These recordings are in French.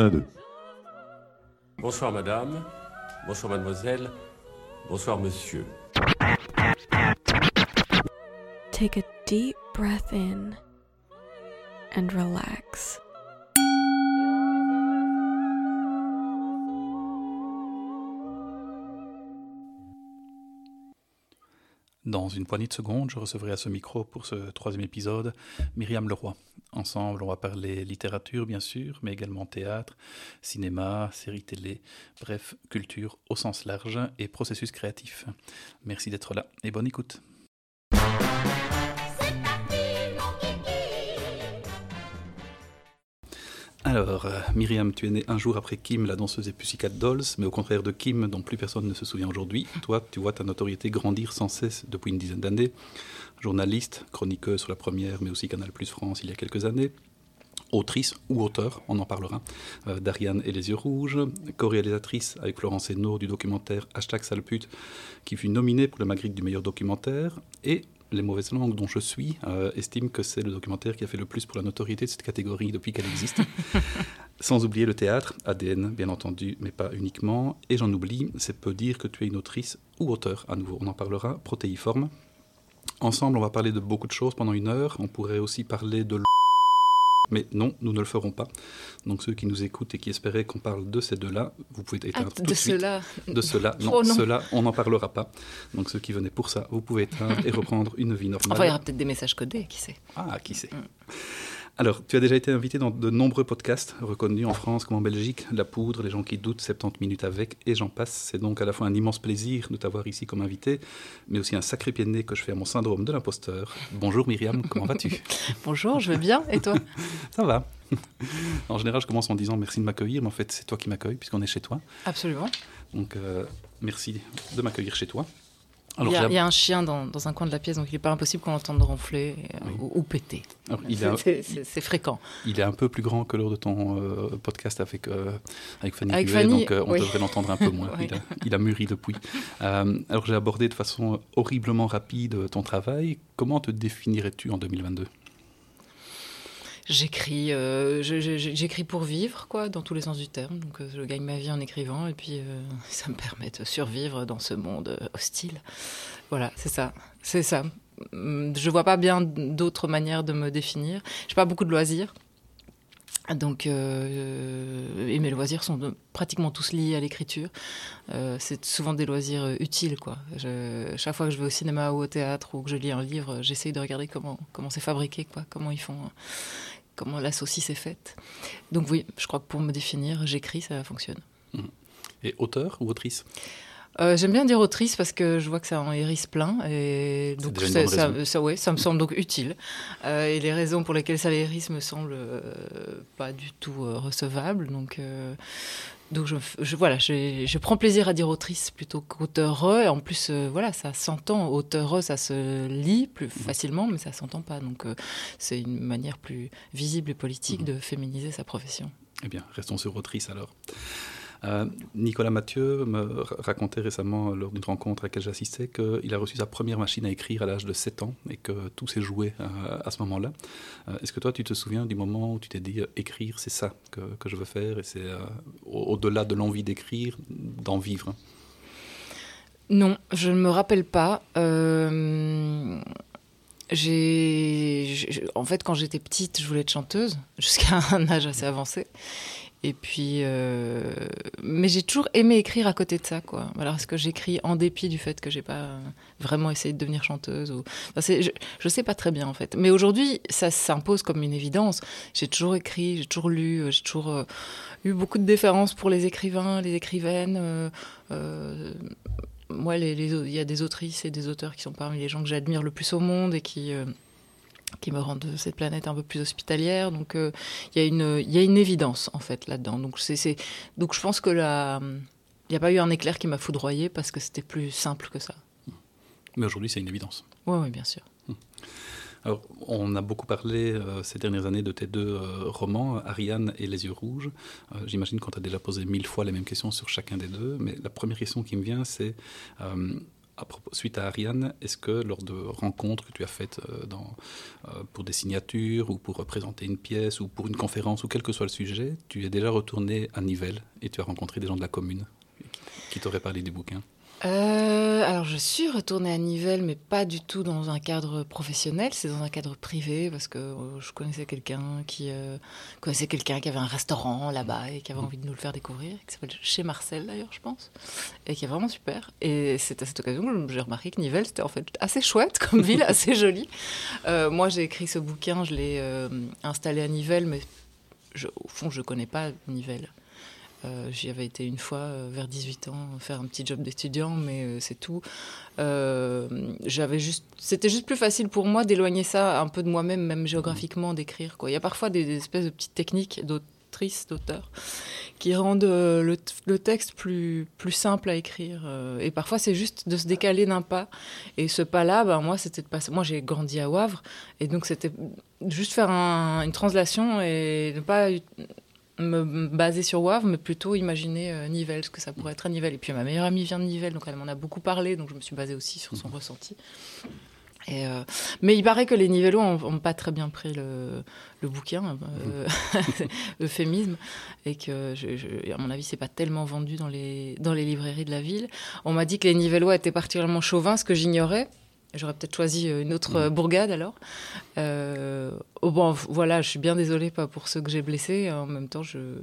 1, 2. Bonsoir madame, bonsoir mademoiselle, bonsoir monsieur. Take a deep breath in and relax. Dans une poignée de secondes, je recevrai à ce micro pour ce troisième épisode Myriam Leroy. Ensemble, on va parler littérature, bien sûr, mais également théâtre, cinéma, séries télé, bref, culture au sens large et processus créatif. Merci d'être là et bonne écoute. Alors, euh, Myriam, tu es née un jour après Kim, la danseuse et Pussycat Dolls, mais au contraire de Kim, dont plus personne ne se souvient aujourd'hui, toi, tu vois ta notoriété grandir sans cesse depuis une dizaine d'années. Journaliste, chroniqueuse sur la première, mais aussi Canal Plus France il y a quelques années. Autrice ou auteur, on en parlera, euh, d'Ariane et les yeux rouges, co-réalisatrice avec Florence Hainaut du documentaire Hashtag Salpute, qui fut nominé pour le Magritte du meilleur documentaire, et les mauvaises langues dont je suis euh, estiment que c'est le documentaire qui a fait le plus pour la notoriété de cette catégorie depuis qu'elle existe. Sans oublier le théâtre, ADN bien entendu, mais pas uniquement. Et j'en oublie, c'est peu dire que tu es une autrice ou auteur, à nouveau, on en parlera, protéiforme. Ensemble, on va parler de beaucoup de choses pendant une heure. On pourrait aussi parler de mais non, nous ne le ferons pas. Donc ceux qui nous écoutent et qui espéraient qu'on parle de ces deux-là, vous pouvez éteindre Ah, tout de suite. cela. De cela, non, Oh non. cela, on n'en parlera pas. Donc ceux qui venaient pour ça, vous pouvez éteindre et reprendre une vie normale. Enfin, il y aura peut-être des messages codés, qui sait. Ah, qui sait. Mm. Alors, tu as déjà été invité dans de nombreux podcasts reconnus en France comme en Belgique, La Poudre, Les gens qui doutent, 70 minutes avec, et j'en passe. C'est donc à la fois un immense plaisir de t'avoir ici comme invité, mais aussi un sacré pied de nez que je fais à mon syndrome de l'imposteur. Bonjour Myriam, comment vas-tu? Bonjour, je vais bien, et toi? Ça va En général, je commence en disant merci de m'accueillir, mais en fait, c'est toi qui m'accueilles puisqu'on est chez toi. Absolument. Donc, euh, merci de m'accueillir chez toi. Il, y a, il y a un chien dans, dans un coin de la pièce, donc il n'est pas impossible qu'on l'entende ronfler euh, Oui. ou, ou péter. C'est- fréquent. il est un peu plus grand que lors de ton euh, podcast avec, euh, avec Fanny Avec Huet, Fanny, donc euh, on oui. devrait l'entendre un peu moins. Oui. il, a, il a mûri depuis. Alors j'ai abordé de façon horriblement rapide ton travail. Comment te définirais-tu en 2022 J'écris, euh, j'écris pour vivre, quoi, dans tous les sens du terme. Donc, euh, je gagne ma vie en écrivant, et puis euh, ça me permet de survivre dans ce monde hostile. Voilà, c'est ça, c'est ça. Hum, Je vois pas bien d'autres manières de me définir. J'ai pas beaucoup de loisirs. Donc, et mes loisirs sont pratiquement tous liés à l'écriture. C'est souvent des loisirs utiles, quoi. Chaque fois que je vais au cinéma ou au théâtre ou que je lis un livre, j'essaye de regarder comment comment c'est fabriqué, quoi, comment ils font, euh, comment la saucisse est faite. Donc oui, je crois que pour me définir, j'écris, ça fonctionne. Et auteur ou autrice? Euh, J'aime bien dire autrice parce que je vois que ça en hérisse plein et donc ça, ça, ça- ouais, ça me semble donc utile. Euh, et les raisons pour lesquelles ça hérisse me semblent euh, pas du tout recevables. Donc, donc je, je- voilà, je, je prends plaisir à dire autrice plutôt qu'auteur. Et en plus, euh, voilà, ça s'entend. Auteur, ça se lit plus Mmh. facilement, mais ça s'entend pas. Donc euh, c'est une manière plus visible et politique Mhm. de féminiser sa profession. Eh bien, restons sur autrice alors. Euh, Nicolas Mathieu me ra- racontait récemment, lors d'une rencontre à laquelle j'assistais, qu'il a reçu sa première machine à écrire à l'âge de 7 ans et que tout s'est joué euh, à ce moment-là. Euh, Est-ce que toi, tu te souviens du moment où tu t'es dit euh, écrire, c'est ça que, que je veux faire et c'est euh, au- au-delà de l'envie d'écrire, d'en vivre Non, je ne me rappelle pas. Euh, j'ai- en fait, quand j'étais petite, je voulais être chanteuse jusqu'à un âge assez avancé. Et puis, euh, mais j'ai toujours aimé écrire à côté de ça, quoi. Alors, est-ce que j'écris en dépit du fait que j'ai pas vraiment essayé de devenir chanteuse ou... Je, je sais pas très bien en fait. Mais aujourd'hui, ça s'impose comme une évidence. J'ai toujours écrit, j'ai toujours lu, euh, j'ai toujours euh, eu beaucoup de déférence pour les écrivains, les écrivaines. euh, euh, moi, il y a des autrices et des auteurs qui sont parmi les gens que j'admire le plus au monde et qui, euh, qui me rendent cette planète un peu plus hospitalière. Donc, euh, il y, a une- y a une évidence, en fait, là-dedans. Donc, donc, je pense que la... il n'y a pas eu un éclair qui m'a foudroyé parce que c'était plus simple que ça. Mais aujourd'hui, c'est une évidence. Oui, oui, bien sûr. Alors, on a beaucoup parlé euh, ces dernières années de tes deux euh, romans, Ariane et Les yeux rouges. Euh, J'imagine qu'on t'a déjà posé mille fois les mêmes questions sur chacun des deux, mais la première question qui me vient, c'est euh, suite à Ariane, est-ce que lors de rencontres que tu as faites euh, euh, pour des signatures ou pour représenter une pièce ou pour une conférence ou quel que soit le sujet, tu es déjà retourné à Nivelles et tu as rencontré des gens de la commune qui t'auraient parlé du bouquin? Euh, alors, je suis retournée à Nivelles, mais pas du tout dans un cadre professionnel. C'est dans un cadre privé parce que euh, je connaissais quelqu'un qui euh, connaissait quelqu'un qui avait un restaurant là-bas et qui avait envie de nous le faire découvrir, qui s'appelle chez Marcel d'ailleurs, je pense, et qui est vraiment super. Et c'est à cette occasion que j'ai remarqué que Nivelles c'était en fait assez chouette comme ville, assez jolie. moi, j'ai écrit ce bouquin, je l'ai installé à Nivelles, mais au fond, je connais pas Nivelles. Euh, j'y avais été une fois euh, vers 18 ans faire un petit job d'étudiant, mais euh, c'est tout. j'avais juste, c'était juste plus facile pour moi d'éloigner ça un peu de moi-même, même géographiquement, d'écrire. Il y a parfois des, espèces de petites techniques d'autrices, d'auteurs, qui rendent le, texte plus, plus simple à écrire. et parfois, c'est juste de se décaler d'un pas. Et ce pas-là, ben, moi, c'était de passer. Moi, j'ai grandi à Wavre, et donc c'était juste faire une translation et ne pas me baser sur Wavre, mais plutôt imaginer euh, Nivelles, ce que ça pourrait être à Nivelles. Et puis ma meilleure amie vient de Nivelles, donc elle m'en a beaucoup parlé, donc je me suis basée aussi sur son mhm. ressenti. Et euh, mais il paraît que les Nivellois n'ont pas très bien pris le, le bouquin, euh, mhm. euphémisme, et que, je, à mon avis, c'est pas tellement vendu dans les, dans les librairies de la ville. On m'a dit que les Nivellois étaient particulièrement chauvins, ce que j'ignorais. J'aurais peut-être choisi euh, une autre euh, bourgade alors. Euh, oh bon, voilà, je suis bien désolée pas pour ceux que j'ai blessés. En même temps, je,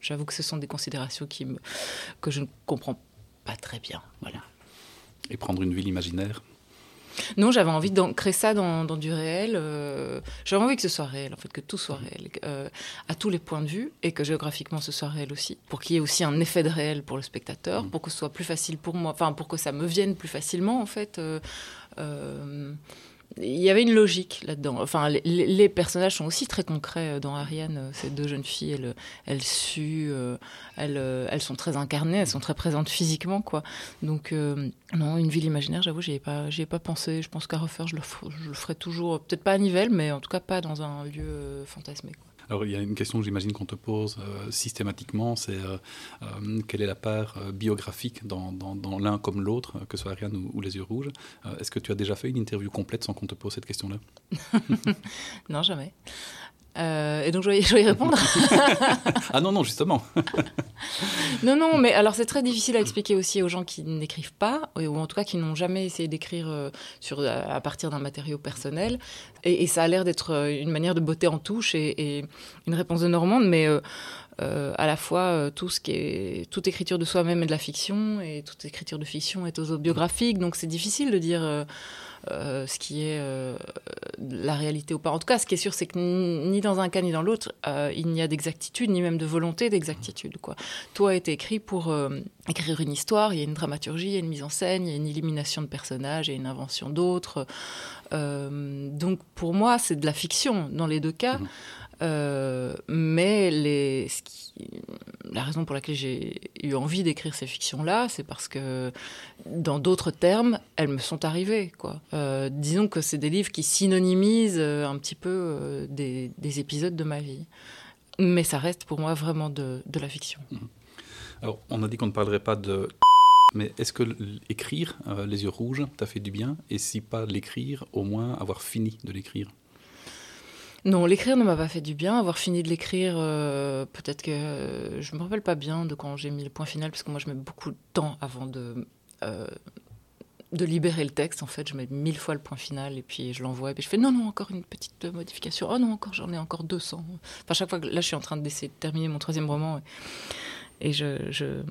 j'avoue que ce sont des considérations qui me, que je ne comprends pas très bien. Voilà. Et prendre une ville imaginaire? Non, j'avais envie d'ancrer ça dans, du réel. Euh, j'avais envie que ce soit réel, en fait, que tout soit réel, euh, à tous les points de vue, et que géographiquement ce soit réel aussi, pour qu'il y ait aussi un effet de réel pour le spectateur, mm. pour que ce soit plus facile pour moi, enfin, pour que ça me vienne plus facilement, en fait. Euh, il y avait une logique là-dedans. Enfin, les, personnages sont aussi très concrets euh, dans Ariane. Euh, ces deux jeunes filles, elles, elles suent, euh, elles, sont très incarnées, elles sont très présentes physiquement, quoi. Donc, non, une ville imaginaire, j'avoue, j'y ai pas, ai pas pensé. Je pense qu'à refaire, je le, ferai toujours, peut-être pas à Nivelles, mais en tout cas pas dans un lieu fantasmé. Alors il y a une question, j'imagine, qu'on te pose euh, systématiquement, c'est euh, euh, quelle est la part biographique dans, l'un comme l'autre, que ce soit Ariane ou, Les Yeux Rouges. Est-ce que tu as déjà fait une interview complète sans qu'on te pose cette question-là? Non, jamais. Euh, et donc je vais, y répondre. ah non, non, justement. non, non, mais alors c'est très difficile à expliquer aussi aux gens qui n'écrivent pas, ou en tout cas qui n'ont jamais essayé d'écrire euh, sur, à partir d'un matériau personnel. Et, ça a l'air d'être euh, une manière de botter en touche et, une réponse de Normande, mais à la fois tout ce qui est toute écriture de soi-même est de la fiction et toute écriture de fiction est autobiographique. Donc c'est difficile de dire euh, ce qui est euh, la réalité ou pas. En tout cas, ce qui est sûr, c'est que ni dans un cas ni dans l'autre, euh, il n'y a d'exactitude, ni même de volonté d'exactitude. Quoi. Tout a été écrit pour écrire une histoire, il y a une dramaturgie, il y a une mise en scène, il y a une élimination de personnages, il y a une invention d'autres. donc pour moi, c'est de la fiction dans les deux cas. Mmh. Euh, mais la raison pour laquelle j'ai eu envie d'écrire ces fictions-là, c'est parce que, dans d'autres termes, elles me sont arrivées. Euh, disons que c'est des livres qui synonymisent euh, un petit peu des, épisodes de ma vie. Mais ça reste pour moi vraiment de, la fiction. Mmh. Alors, on a dit qu'on ne parlerait pas de mais est-ce que écrire Les yeux rouges t'a fait du bien? Et si pas l'écrire, au moins avoir fini de l'écrire? Non, l'écrire ne m'a pas fait du bien. Avoir fini de l'écrire, euh, peut-être que je je me rappelle pas bien de quand j'ai mis le point final, parce moi je mets beaucoup de temps avant de euh, de libérer le texte. En fait, je mets mille fois le point final et puis je l'envoie et puis je fais non non encore une petite modification. Oh non encore j'en ai encore 200. Enfin chaque là je suis en train d'essayer de terminer mon troisième roman et, je, je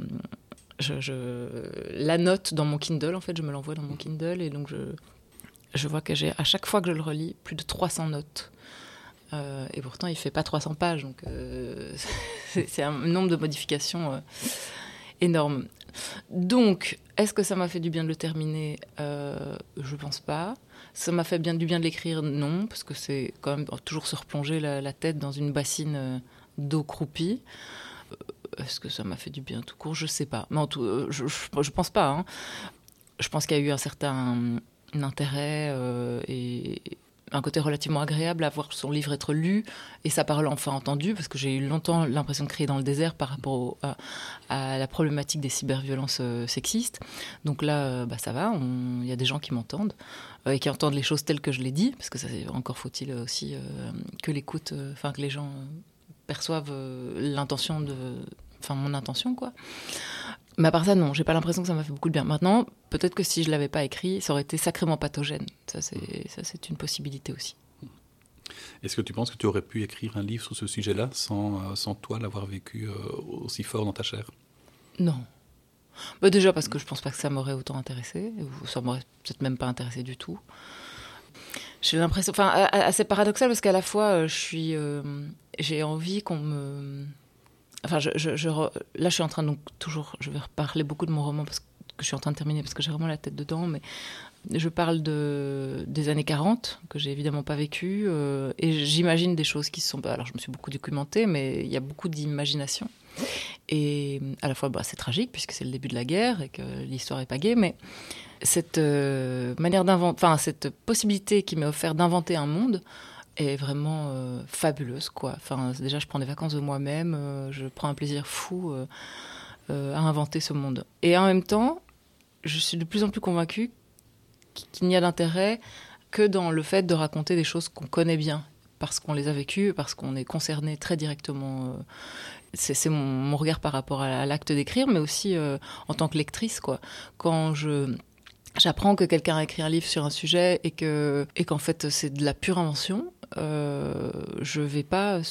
je, la note dans mon Kindle, en fait, je me l'envoie dans mon Kindle et donc je, je vois que j'ai, à chaque fois que je le relis, plus de 300 notes. Euh, et pourtant, il fait pas 300 pages, donc euh, c'est un nombre de modifications euh, énorme. Donc, est-ce que ça m'a fait du bien de le terminer? Je pense pas. Ça m'a fait bien du bien de l'écrire? Non, parce que c'est quand même toujours se replonger la, tête dans une bassine d'eau croupie. Est-ce que ça m'a fait du bien tout court? Je sais pas. Mais en tout, je, je, pense pas. Hein. Je pense qu'il y a eu un certain intérêt et un côté relativement agréable à voir son livre être lu et sa parole enfin entendue, parce que j'ai eu longtemps l'impression de crier dans le désert par rapport à, la problématique des cyberviolences euh, sexistes. Donc là, euh, bah, ça va, il y a des gens qui m'entendent et qui entendent les choses telles que je les dis, parce que ça, encore faut-il aussi que l'écoute, enfin que les gens perçoivent l'intention de, enfin mon intention quoi. Mais à part ça, non, j'ai pas l'impression que ça m'a fait beaucoup de bien. Maintenant, peut-être que si je l'avais pas écrit, ça aurait été sacrément pathogène. Ça, c'est une possibilité aussi. Est-ce que tu penses que tu aurais pu écrire un livre sur ce sujet-là sans, euh, sans toi l'avoir vécu euh, aussi fort dans ta chair? Non. Bah déjà parce que je pense pas que ça m'aurait autant intéressé, ou ça m'aurait peut-être même pas intéressé du tout. J'ai l'impression, enfin, assez paradoxal parce qu'à la fois, euh, je suis, j'ai envie qu'on me Enfin, je, là, je suis en train donc toujours, je vais reparler beaucoup de mon roman parce que je suis en train de terminer parce que j'ai vraiment la tête dedans, mais je parle de, des années 40 que j'ai évidemment pas vécu euh, et j'imagine des choses qui sont. Alors, je me suis beaucoup documentée, mais il y a beaucoup d'imagination. Et à la fois, bah, c'est tragique puisque c'est le début de la guerre et que l'histoire est pas gaie, mais cette euh, manière d'inventer, enfin cette possibilité qui m'est offerte d'inventer un monde, est vraiment euh, fabuleuse quoi. Enfin déjà je prends des vacances de moi-même, euh, je prends un plaisir fou euh, à inventer ce monde. Et en même temps, je suis de plus en plus convaincue qu'il n'y a d'intérêt que dans le fait de raconter des choses qu'on connaît bien parce qu'on les a vécues, parce qu'on est concerné très directement. c'est mon, mon, regard par rapport à l'acte d'écrire, mais aussi en tant que lectrice quoi. Quand je j'apprends que quelqu'un a écrit un livre sur un sujet et que et qu'en fait c'est de la pure invention, euh, je vais pas,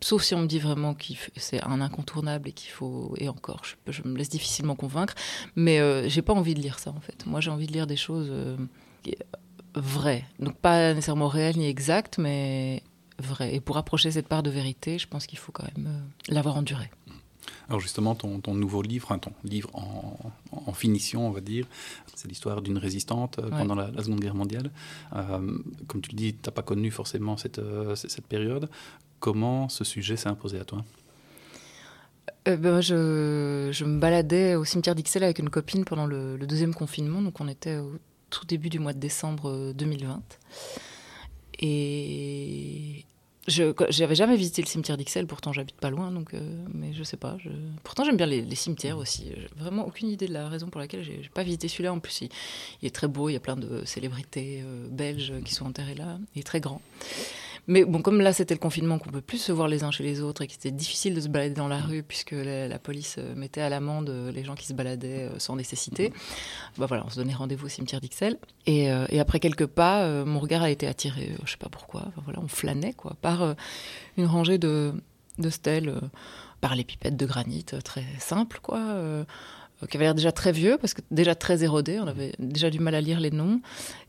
sauf si on me dit vraiment que c'est un incontournable et qu'il faut, et encore, je, me laisse difficilement convaincre, mais euh, j'ai pas envie de lire ça en fait. Moi j'ai envie de lire des choses euh, vraies, donc pas nécessairement réelles ni exactes, mais vraies. Et pour approcher cette part de vérité, je pense qu'il faut quand même l'avoir enduré. Alors justement, ton, nouveau livre, ton livre en, finition, on va dire, c'est l'histoire d'une résistante euh, pendant la, Seconde Guerre mondiale. Euh, comme tu le dis, tu n'as pas connu forcément cette, euh, cette période. Comment ce sujet s'est imposé à toi? Ben, je, je, me baladais au cimetière d'Ixelles avec une copine pendant le, le, deuxième confinement, donc on était au tout début du mois de décembre 2020. Et, je j'avais jamais visité le cimetière d'Ixelles, pourtant j'habite pas loin, donc euh, mais je sais pas. Pourtant j'aime bien les, cimetières aussi. J'ai vraiment aucune idée de la raison pour laquelle j'ai pas visité celui-là. En plus, il, est très beau, il y a plein de célébrités euh, belges qui sont enterrées là. Il est très grand. Mais bon, comme là c'était le confinement, qu'on peut plus se voir les uns chez les autres et qu'il était difficile de se balader dans la rue puisque la, police euh, mettait à l'amende euh, les gens qui se baladaient euh, sans nécessité, bah voilà, on se donnait rendez-vous au cimetière d'Ixelles. Et, après quelques pas, mon regard a été attiré, je sais pas pourquoi, voilà, on flânait quoi, par une rangée de, de stèles, par les pipettes de granit très simples quoi qui avait l'air déjà très vieux, parce que déjà très érodé, on avait déjà du mal à lire les noms.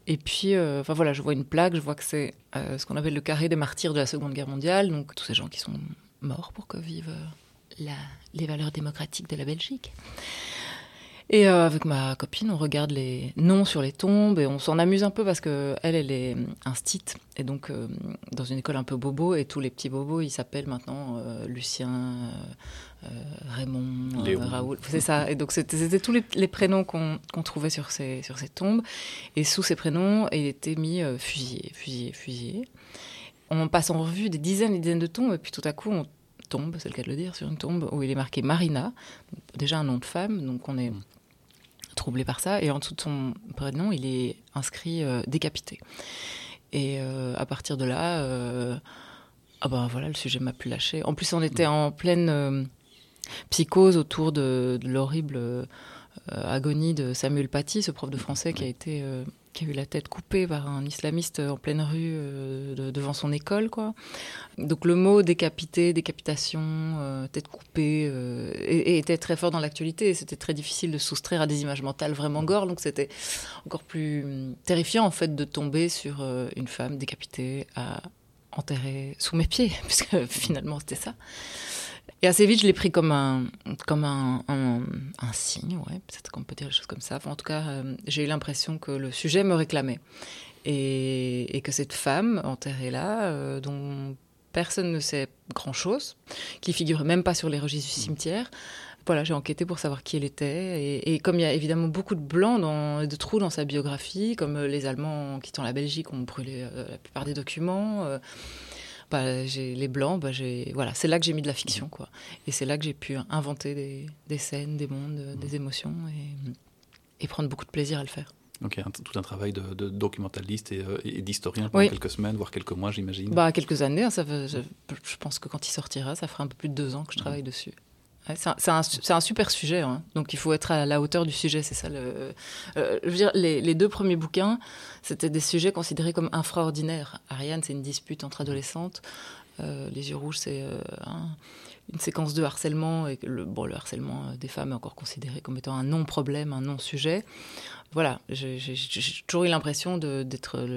Et puis, euh, voilà, je vois une plaque, je vois que c'est euh, ce qu'on appelle le carré des martyrs de la Seconde Guerre mondiale, donc tous ces gens qui sont morts pour que vivent les valeurs démocratiques de la Belgique. Et avec ma copine, on regarde les noms sur les tombes et on s'en amuse un peu parce que elle, elle est instite et donc dans une école un peu bobo et tous les petits bobos, ils s'appellent maintenant Lucien, euh, Raymond, euh, Raoul, c'est ça. Et donc c'était tous les, prénoms qu'on trouvait sur ces, sur ces tombes. Et sous ces prénoms, il était mis euh, fusillé, fusillé, fusillé. On passe en revue des dizaines et des dizaines de tombes, et puis tout à coup, on tombe, c'est le cas de le dire, sur une tombe où il est marqué Marina, déjà un nom de femme, donc on est mm. Troublé par ça. Et en dessous de son prénom, il est inscrit décapité. Et à partir de là, ah ben voilà, le sujet m'a plus lâché. En plus, on était en pleine psychose autour de, l'horrible euh, agonie de Samuel Paty, ce prof de français qui a été euh, qui a eu la tête coupée par un islamiste en pleine rue euh, devant son école, quoi. Donc le mot décapité, décapitation, tête coupée, était très fort dans l'actualité. C'était très difficile de soustraire à des images mentales vraiment gore. Donc c'était encore plus terrifiant en fait de tomber sur une femme décapitée à enterrer sous mes pieds, puisque finalement c'était ça. Et assez vite, je l'ai pris comme un, comme un, un, signe, ouais, peut-être qu'on peut dire des choses comme ça. en tout cas, euh, j'ai eu l'impression que le sujet me réclamait. Et, que cette femme enterrée là, euh, dont personne ne sait grand-chose, qui figurait même pas sur les registres du cimetière, voilà, j'ai enquêté pour savoir qui elle était. Et, comme il y a évidemment beaucoup de blancs, dans, de trous dans sa biographie, comme les Allemands quittant la Belgique ont brûlé la plupart des documents. Bah, j'ai les blancs, bah, j'ai voilà, c'est là que j'ai mis de la fiction, quoi. Et c'est là que j'ai pu inventer des, des, scènes, des mondes, des émotions et, et prendre beaucoup de plaisir à le faire. Donc il y a tout un travail de, documentaliste et, euh, et d'historien pendant quelques semaines, voire quelques mois, j'imagine. Bah, quelques années. Hein, ça je, pense que quand il sortira, ça fera un peu plus de deux ans que je travaille dessus. C'est un, super sujet, hein. donc il faut être à la hauteur du sujet, c'est ça. Le, euh, je veux dire, les, deux premiers bouquins, c'était des sujets considérés comme infraordinaires. Ariane, c'est une dispute entre adolescentes. Euh, les yeux rouges, c'est une séquence de harcèlement et le, bon, le harcèlement des femmes est encore considéré comme étant un non-problème, un non-sujet voilà, j'ai toujours eu l'impression d'être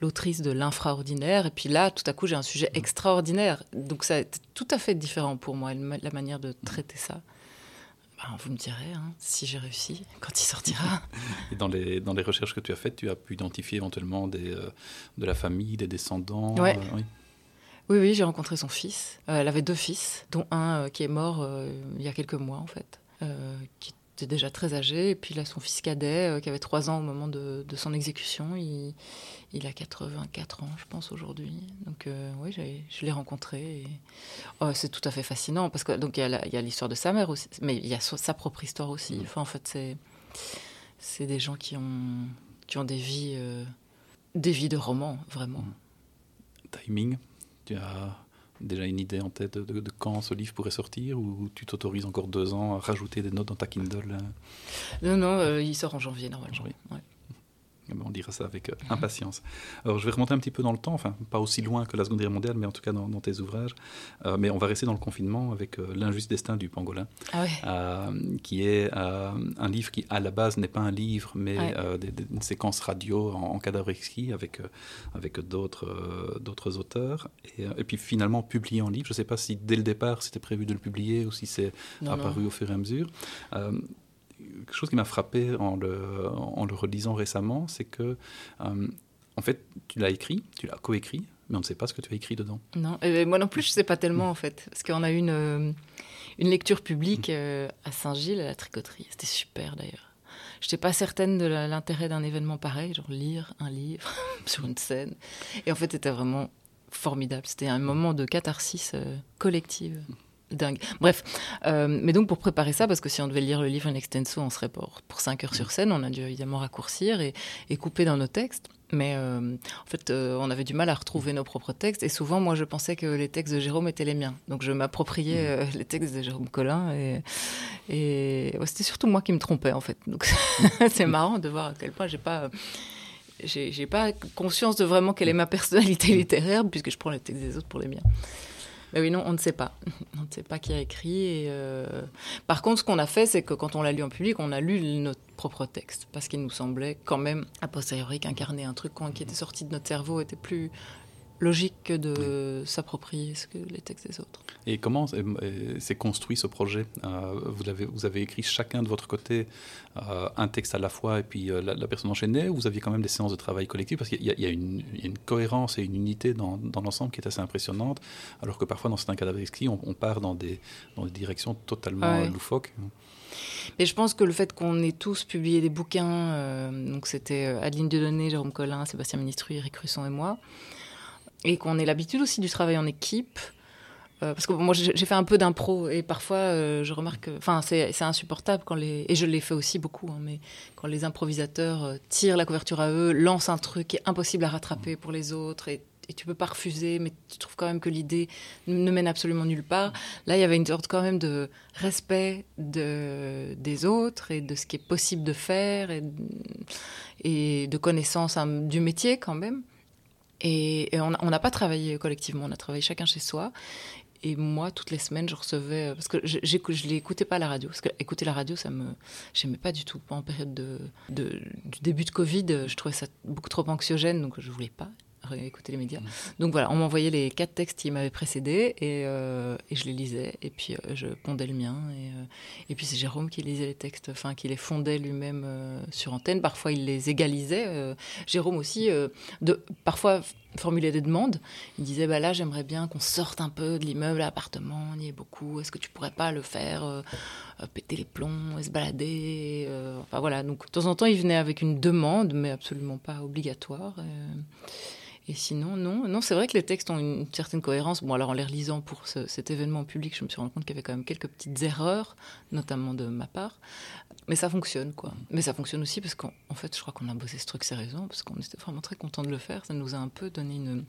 l'autrice de l'infraordinaire. Et puis là, tout à coup, j'ai un sujet mmh. extraordinaire. Donc ça a été tout à fait différent pour moi, la manière de traiter ça. Ben, vous me direz hein, si j'ai réussi quand il sortira. Et dans les, dans les recherches que tu as faites, tu as pu identifier éventuellement des, euh, de la famille, des descendants ouais. Euh, oui. Oui, oui, j'ai rencontré son fils. Euh, elle avait deux fils, dont un qui est mort il y a quelques mois, en fait, qui était déjà très âgé. Et puis là, son fils cadet, euh, qui avait 3 ans au moment de, son exécution, il, il, a 84 ans, je pense, aujourd'hui. Donc euh, oui, je l'ai rencontré. Oh, c'est tout à fait fascinant, parce que donc il y a l'histoire de sa mère aussi, mais il y a sa propre histoire aussi. Mm. Enfin, en fait, c'est c'est des gens qui ont, qui ont des vies, euh, des vies de roman, vraiment. Mm. Timing, tu as déjà une idée en tête de, quand ce livre pourrait sortir ou tu t'autorises encore deux ans à rajouter des notes dans ta Kindle Non, non, euh, il sort en janvier normalement. On dira ça avec euh, impatience. Alors, je vais remonter un petit peu dans le temps, enfin, pas aussi loin que la Seconde Guerre mondiale, mais en tout cas dans, tes ouvrages. Euh, mais on va rester dans le confinement avec euh, L'injuste destin du pangolin, ah qui est un livre qui, à la base, n'est pas un livre, mais des, une séquence radio en, cadavre exquis avec, avec d'autres d'autres auteurs. Et, et, puis finalement publié en livre. Je ne sais pas si dès le départ c'était prévu de le publier ou si c'est apparu au fur et à mesure quelque chose qui m'a frappé en le, en le relisant récemment, c'est que, euh, en fait, tu l'as écrit, tu l'as coécrit, mais on ne sait pas ce que tu as écrit dedans. Non, et moi non plus, je ne sais pas tellement, en fait. Parce qu'on a eu une, euh, une lecture publique euh, à Saint-Gilles, à la tricoterie. C'était super, d'ailleurs. Je n'étais pas certaine de l'intérêt d'un événement pareil, genre lire un livre sur une scène. Et en fait, c'était vraiment formidable. C'était un moment de catharsis collective dingue. Bref, euh, mais donc pour préparer ça, parce que si on devait lire le livre in extenso, on serait pour, pour 5 heures sur scène, on a dû évidemment raccourcir et, et couper dans nos textes. Mais euh, en fait, euh, on avait du mal à retrouver nos propres textes. Et souvent, moi, je pensais que les textes de Jérôme étaient les miens. Donc, je m'appropriais les textes de Jérôme Collin. Et, et c'était surtout moi qui me trompais, en fait. Donc, c'est marrant de voir à quel point j'ai pas j'ai pas conscience de vraiment quelle est ma personnalité littéraire, puisque je prends les textes des autres pour les miens. Mais oui, non, on ne sait pas. On ne sait pas qui a écrit. Euh, Par contre, ce qu'on a fait, c'est que quand on l'a lu en public, on a lu notre propre texte, parce qu'il nous semblait quand même, a posteriori, qu'incarner un truc qui était sorti de notre cerveau était plus logique que de s'approprier ce que les textes des autres. Et comment s'est construit ce projet euh, vous, avez, vous avez écrit chacun de votre côté euh, un texte à la fois et puis euh, la, personne enchaînait ou vous aviez quand même des séances de travail collectif Parce qu'il y, y, a une cohérence et une unité dans, dans l'ensemble qui est assez impressionnante, alors que parfois dans certains cadavres exquis, on, on, part dans des, dans des directions totalement loufoques. Mais je pense que le fait qu'on ait tous publié des bouquins, donc c'était Adeline Dieudonné, Jérôme Collin, Sébastien Ministru, Eric Russon et moi, et qu'on ait l'habitude aussi du travail en équipe. Euh, parce que moi, j'ai fait un peu d'impro et parfois, euh, je remarque, enfin, c'est insupportable quand les, et je l'ai fait aussi beaucoup, hein, mais quand les improvisateurs euh, tirent la couverture à eux, lancent un truc qui est impossible à rattraper pour les autres et, et tu peux pas refuser, mais tu trouves quand même que l'idée ne mène absolument nulle part. Là, il y avait une sorte quand même de respect de, des autres et de ce qui est possible de faire et, et de connaissance hein, du métier quand même. Et, on n'a pas travaillé collectivement, on a travaillé chacun chez soi. Et moi, toutes les semaines, je recevais. Parce que je ne l'écoutais pas à la radio. Parce que écouter la radio, ça me. J'aimais pas du tout. En période de, du début de Covid, je trouvais ça beaucoup trop anxiogène, donc je voulais pas écouter les médias. Donc voilà, on m'envoyait les quatre textes qui m'avaient précédé et, et, je les lisais et puis je pondais le mien. Et, et puis c'est Jérôme qui lisait les textes, enfin qui les fondait lui-même sur antenne. Parfois il les égalisait. Jérôme aussi, parfois formuler des demandes. Il disait bah là j'aimerais bien qu'on sorte un peu de l'immeuble à appartement, on y est beaucoup. Est-ce que tu pourrais pas le faire euh, euh, péter les plombs et se balader euh, Enfin voilà. Donc de temps en temps il venait avec une demande, mais absolument pas obligatoire. Et sinon, non. Non, c'est vrai que les textes ont une certaine cohérence. Bon, alors en les relisant pour cet événement public, je me suis rendu compte qu'il y avait quand même quelques petites erreurs, notamment de ma part. Mais ça fonctionne, quoi. Mais ça fonctionne aussi parce qu'en fait, je crois qu'on a bossé ce truc sérieusement, parce qu'on était vraiment très content de le faire. Ça nous a un peu donné une,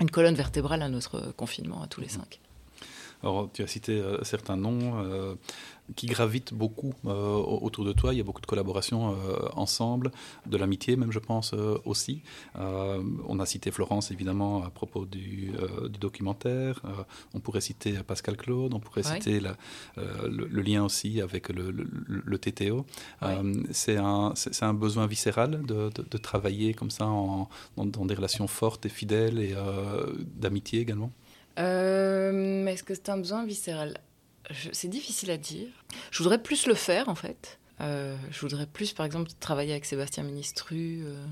une colonne vertébrale à notre confinement, à tous les cinq. Alors, tu as cité euh, certains noms. Euh, qui gravitent beaucoup euh, autour de toi. Il y a beaucoup de collaborations ensemble, de l'amitié même, je pense, aussi. on a cité Florence, évidemment, à propos du, documentaire. on pourrait citer Pascal Claude, on pourrait citer le, lien aussi avec le, TTO. c'est un, un, besoin viscéral de, travailler comme ça en, dans, des relations fortes et fidèles et d'amitié également Est-ce que c'est un besoin viscéral? C'est difficile à dire. Je voudrais plus le faire, en fait. Euh, je voudrais plus, par exemple, travailler avec Sébastien Ministru. Euh,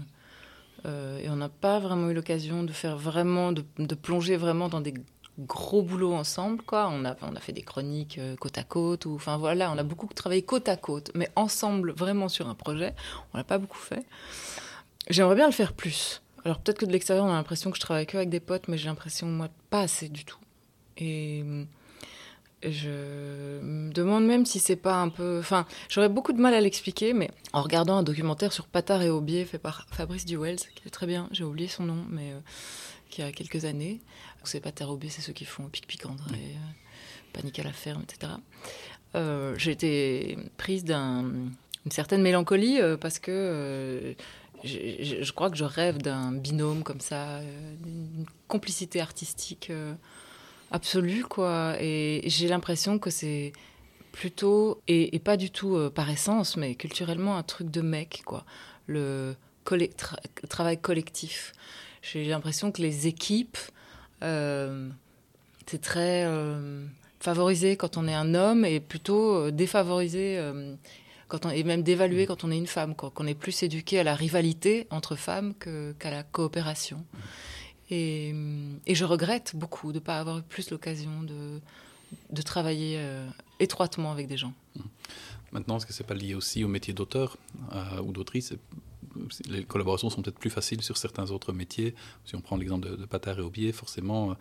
euh, et on n'a pas vraiment eu l'occasion de faire vraiment, de, plonger vraiment dans des gros boulots ensemble, quoi. On a, on a fait des chroniques côte à côte, ou enfin voilà, on a beaucoup travaillé côte à côte, mais ensemble, vraiment sur un projet, on l'a pas beaucoup fait. J'aimerais bien le faire plus. Alors peut-être que de l'extérieur, on a l'impression que je travaille que avec des potes, mais j'ai l'impression, moi, pas assez du tout. Et je me demande même si c'est pas un peu. Enfin, j'aurais beaucoup de mal à l'expliquer, mais en regardant un documentaire sur Patard et Aubier fait par Fabrice Duwels, qui est très bien, j'ai oublié son nom, mais euh, qui a quelques années. C'est Patard et Aubier, c'est ceux qui font Pic Pic André, euh, Panique à la ferme, etc. Euh, j'ai été prise d'une certaine mélancolie parce que. Je, crois que je rêve d'un binôme comme ça, d'une complicité artistique absolue, quoi. Et j'ai l'impression que c'est plutôt, et, pas du tout euh, par essence, mais culturellement, un truc de mec, quoi. Le travail collectif. J'ai l'impression que les équipes, euh, c'est très euh, favorisé quand on est un homme et plutôt défavorisé quand on, et même dévalué quand on est une femme, qu'on est plus éduqué à la rivalité entre femmes qu'à la coopération. Et, je regrette beaucoup de ne pas avoir eu plus l'occasion de, de travailler euh, étroitement avec des gens. Mmh. Maintenant, est-ce que ce n'est pas lié aussi au métier d'auteur euh, ou d'autrice? Les collaborations sont peut-être plus faciles sur certains autres métiers. Si on prend l'exemple de, de Patard et Aubier, forcément,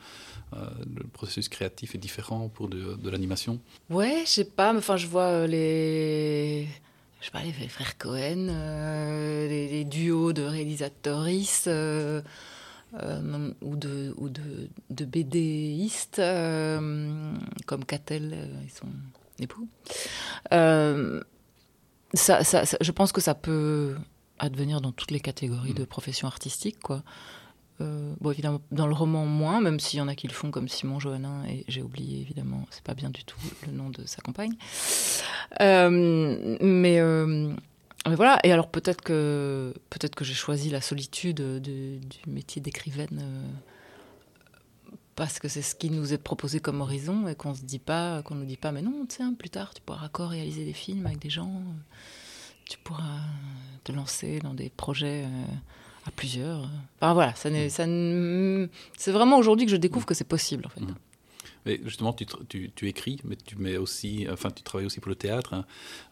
euh, le processus créatif est différent pour de, l'animation. Ouais, je sais pas, enfin, je vois les je sais pas, les frères Cohen, les, duos de réalisatoristes, euh, ou de, ou de, de BDistes euh, comme Catel euh, et son époux. Ça, je pense que ça peut advenir dans toutes les catégories de mm. professions artistiques, quoi. bon, évidemment, dans le roman, moins, même s'il y en a qui le font, comme Simon Johannin, et j'ai oublié, évidemment, c'est pas bien du tout le nom de sa compagne. mais mais voilà, et alors peut-être que, peut que j'ai choisi la solitude du métier d'écrivaine euh, parce que c'est ce qui nous est proposé comme horizon et qu'on se dit pas, qu'on nous dit pas, mais non, tiens, plus tard tu pourras encore réaliser des films avec des gens, tu pourras te lancer dans des projets euh, à plusieurs. Enfin voilà, ça, c'est vraiment aujourd'hui que je découvre que c'est possible en fait. Mmh. Mais justement, tu, tu, écris, mais tu mets aussi, enfin, tu travailles aussi pour le théâtre, hein,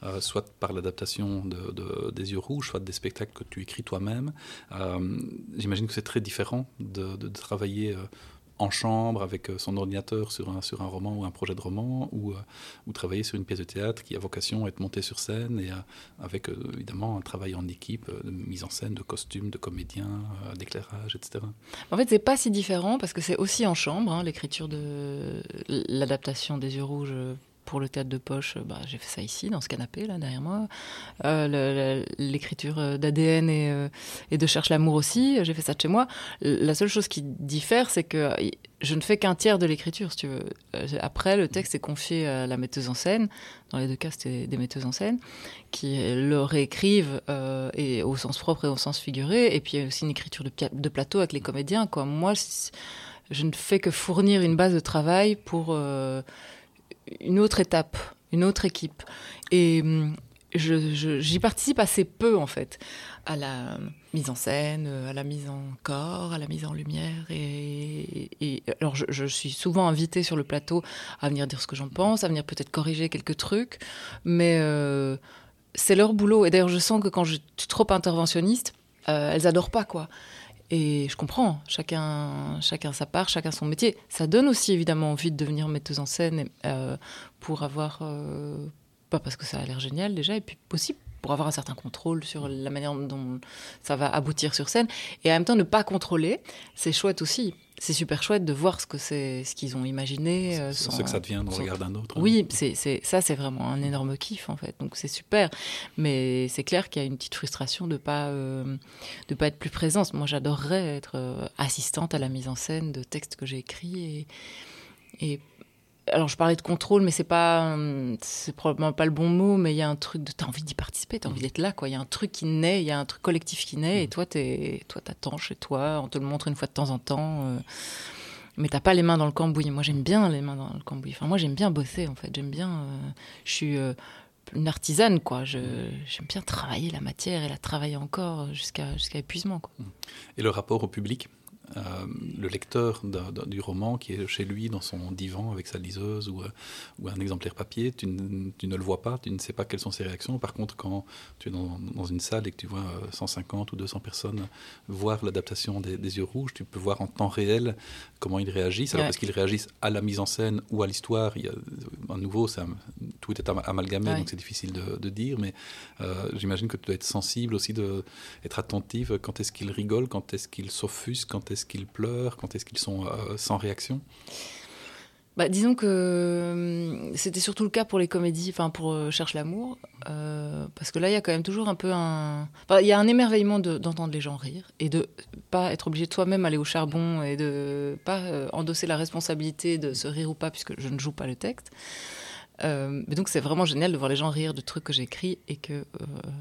euh, soit par l'adaptation de, des Yeux Rouges, soit des spectacles que tu écris toi-même. Euh, j'imagine que c'est très différent de, de travailler euh, en chambre avec euh, son ordinateur sur un, sur un roman ou un projet de roman, ou, euh, ou travailler sur une pièce de théâtre qui a vocation à être montée sur scène, et euh, avec évidemment un travail en équipe, de mise en scène, de costumes, de comédiens, d'éclairage, etc. En fait, c'est pas si différent parce que c'est aussi en chambre, hein, l'écriture de l'adaptation des yeux rouges pour le théâtre de poche, bah, j'ai fait ça ici, dans ce canapé, là, derrière moi. Euh, l'écriture d'ADN et, de Cherche l'amour aussi, j'ai fait ça de chez moi. La seule chose qui diffère, c'est que je ne fais qu'un tiers de l'écriture, si tu veux. Après, le texte est confié à la metteuse en scène. Dans les deux cas, c'était des metteuses en scène qui le réécrivent et au sens propre et au sens figuré. Et puis, il y a aussi une écriture de, plateau avec les comédiens. Moi, je ne fais que fournir une base de travail pour euh, une autre étape, une autre équipe. Et hum, j'y participe assez peu, en fait, à la mise en scène, à la mise en corps, à la mise en lumière. Et, alors, je, suis souvent invitée sur le plateau à venir dire ce que j'en pense, à venir peut-être corriger quelques trucs, mais euh, c'est leur boulot. Et d'ailleurs, je sens que quand je suis trop interventionniste, euh, elles adorent pas, quoi. Et je comprends, chacun, chacun sa part, chacun son métier. Ça donne aussi évidemment envie de devenir metteuse en scène euh, pour avoir, euh, pas parce que ça a l'air génial déjà, et puis aussi pour avoir un certain contrôle sur la manière dont ça va aboutir sur scène. Et en même temps, ne pas contrôler, c'est chouette aussi c'est super chouette de voir ce que c'est, ce qu'ils ont imaginé. C'est euh, ce que ça devient dans le regard d'un autre. Hein. Oui, c'est, ça, c'est vraiment un énorme kiff en fait. Donc c'est super. Mais c'est clair qu'il y a une petite frustration de pas euh, de pas être plus présente. Moi, j'adorerais être euh, assistante à la mise en scène de textes que j'ai écrits et, et alors je parlais de contrôle, mais c'est pas, c'est probablement pas le bon mot, mais il y a un truc de, t'as envie d'y participer, t'as envie mm. d'être là, quoi. Il y a un truc qui naît, il y a un truc collectif qui naît, et mm. toi, t'es, toi, t'attends chez toi, on te le montre une fois de temps en temps, euh, mais t'as pas les mains dans le cambouis. Moi, j'aime bien les mains dans le cambouis. Enfin, moi, j'aime bien bosser, en fait. J'aime bien, euh, je suis euh, une artisane, quoi. Je, j'aime bien travailler la matière et la travailler encore jusqu'à, jusqu'à épuisement, quoi. Et le rapport au public? Euh, le lecteur du roman qui est chez lui dans son divan avec sa liseuse ou, euh, ou un exemplaire papier, tu, ne le vois pas, tu ne sais pas quelles sont ses réactions. Par contre, quand tu es dans, une salle et que tu vois 150 euh, ou 200 personnes voir l'adaptation des, Yeux Rouges, tu peux voir en temps réel comment ils réagissent. Alors, est-ce qu'ils réagissent à la mise en scène ou à l'histoire Il y a, à nouveau, ça, tout est amalgamé, donc c'est difficile de, dire, mais j'imagine que tu dois être sensible aussi, de, être attentive quand est-ce qu'ils rigolent, quand est-ce qu'ils s'offusquent, quand est-ce est-ce qu'ils pleurent Quand est-ce qu'ils sont euh, sans réaction? Bah, disons que hum, c'était surtout le cas pour les comédies, enfin pour euh, Cherche l'amour, euh, parce que là il y a quand même toujours un peu un, il y a un émerveillement d'entendre les gens rire et de pas être obligé toi-même aller au charbon et de pas endosser la responsabilité de se rire ou pas puisque je ne joue pas le texte. mais donc c'est vraiment génial de voir les gens rire de trucs que j'écris et que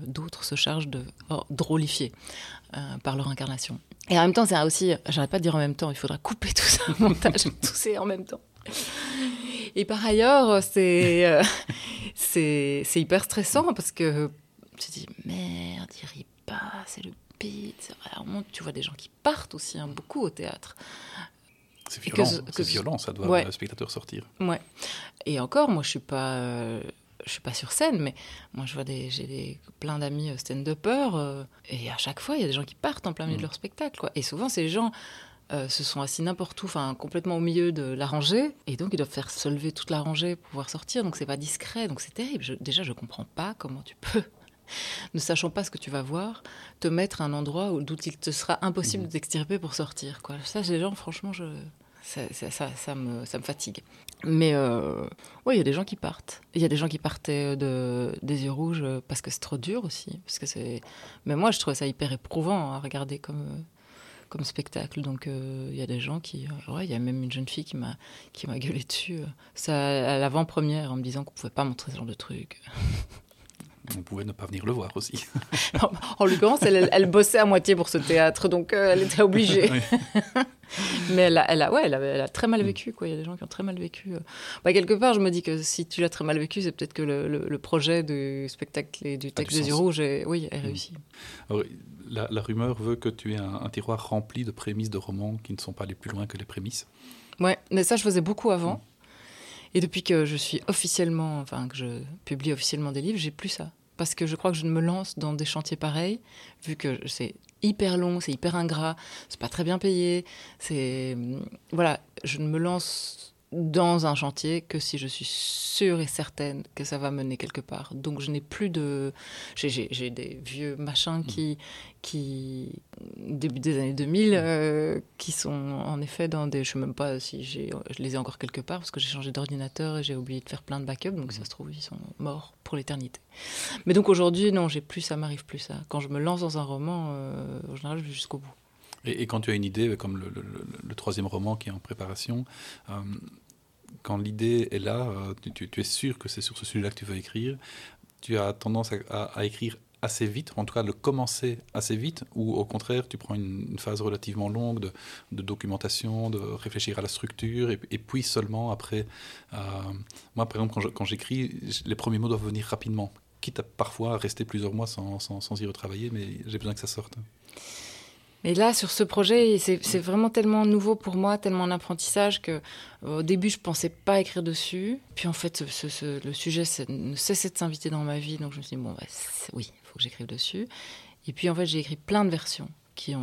d'autres se chargent de oh, drôlifier par leur incarnation. Et en même temps, c'est aussi, j'arrête pas de dire en même temps, il faudra couper tout ça en montage, tout c'est en même temps. Et par ailleurs, c'est euh, c'est hyper stressant parce que tu te dis merde, il rit pas, c'est le beat. Alors, tu vois des gens qui partent aussi hein, beaucoup au théâtre. C'est violent, violent, ça doit le spectateur sortir. Ouais. Et encore, moi, je suis pas. Euh, je suis pas sur scène, mais moi je vois des, j'ai des, plein d'amis euh, stand-uppers, euh, et à chaque fois il y a des gens qui partent en plein milieu de mm. leur spectacle. Quoi. Et souvent ces gens euh, se sont assis n'importe où, enfin complètement au milieu de la rangée, et donc ils doivent faire se lever toute la rangée pour pouvoir sortir, donc c'est pas discret, donc c'est terrible. déjà je comprends pas comment tu peux, ne sachant pas ce que tu vas voir, te mettre à un endroit où d'où il te sera impossible mm. d'extirper pour sortir. Quoi. Ça, ces gens, franchement, je ça, ça, me, ça me fatigue. Mais euh, oui, il y a des gens qui partent. Il y a des gens qui partaient de, des yeux rouges parce que c'est trop dur aussi. Parce que. Mais moi, je trouvais ça hyper éprouvant à regarder comme, comme spectacle. Donc euh, il y a des gens qui... Euh, ouais, il y a même une jeune fille qui m'a, gueulé dessus à l'avant-première en me disant qu'on ne pouvait pas montrer ce genre de truc. On pouvait ne pas venir le voir aussi. en l'occurrence, elle, elle, bossait à moitié pour ce théâtre, donc elle était obligée. Mais elle a, elle a, ouais, elle a, très mal mm. vécu. Quoi. Il y a des gens qui ont très mal vécu. Euh. Bah, quelque part, je me dis que si tu l'as très mal vécu, c'est peut-être que le, le, projet du spectacle et du texte des yeux rouges est, oui, est mm. réussi. la, la, rumeur veut que tu aies un, tiroir rempli de prémices de romans qui ne sont pas les plus loin que les prémices. Ouais, mais ça, je faisais beaucoup avant. Mm. Et depuis que je suis officiellement, enfin, que je publie officiellement des livres, j'ai plus ça parce que je crois que je ne me lance dans des chantiers pareils, vu que c'est hyper long, c'est hyper ingrat, c'est pas très bien payé, c'est voilà, je ne me lance dans un chantier que si je suis sûre et certaine que ça va mener quelque part. Donc je n'ai plus de... J'ai des vieux machins qui, qui début des années 2000, euh, qui sont en effet dans des... Je ne sais même pas si je les ai encore quelque part, parce que j'ai changé d'ordinateur et j'ai oublié de faire plein de backups, donc ça se trouve, ils sont morts pour l'éternité. Mais donc aujourd'hui, non, j'ai plus, ça m'arrive plus ça. Quand je me lance dans un roman, euh, en général, je vais jusqu'au bout. Et, quand tu as une idée, comme le, troisième roman qui est en préparation, euh, quand l'idée est là, euh, tu, es sûr que c'est sur ce sujet-là que tu veux écrire, tu as tendance à, écrire assez vite, en tout cas le commencer assez vite, ou au contraire tu prends une, phase relativement longue de, documentation, de réfléchir à la structure, et, puis seulement après, euh, moi par exemple quand j'écris, les premiers mots doivent venir rapidement, quitte à parfois rester plusieurs mois sans, sans y retravailler, mais j'ai besoin que ça sorte. Et là, sur ce projet, c'est vraiment tellement nouveau pour moi, tellement un apprentissage que au début, je pensais pas écrire dessus. Puis en fait, le sujet ne cessait de s'inviter dans ma vie, donc je me suis dit bon, bah, oui, il faut que j'écrive dessus. Et puis en fait, j'ai écrit plein de versions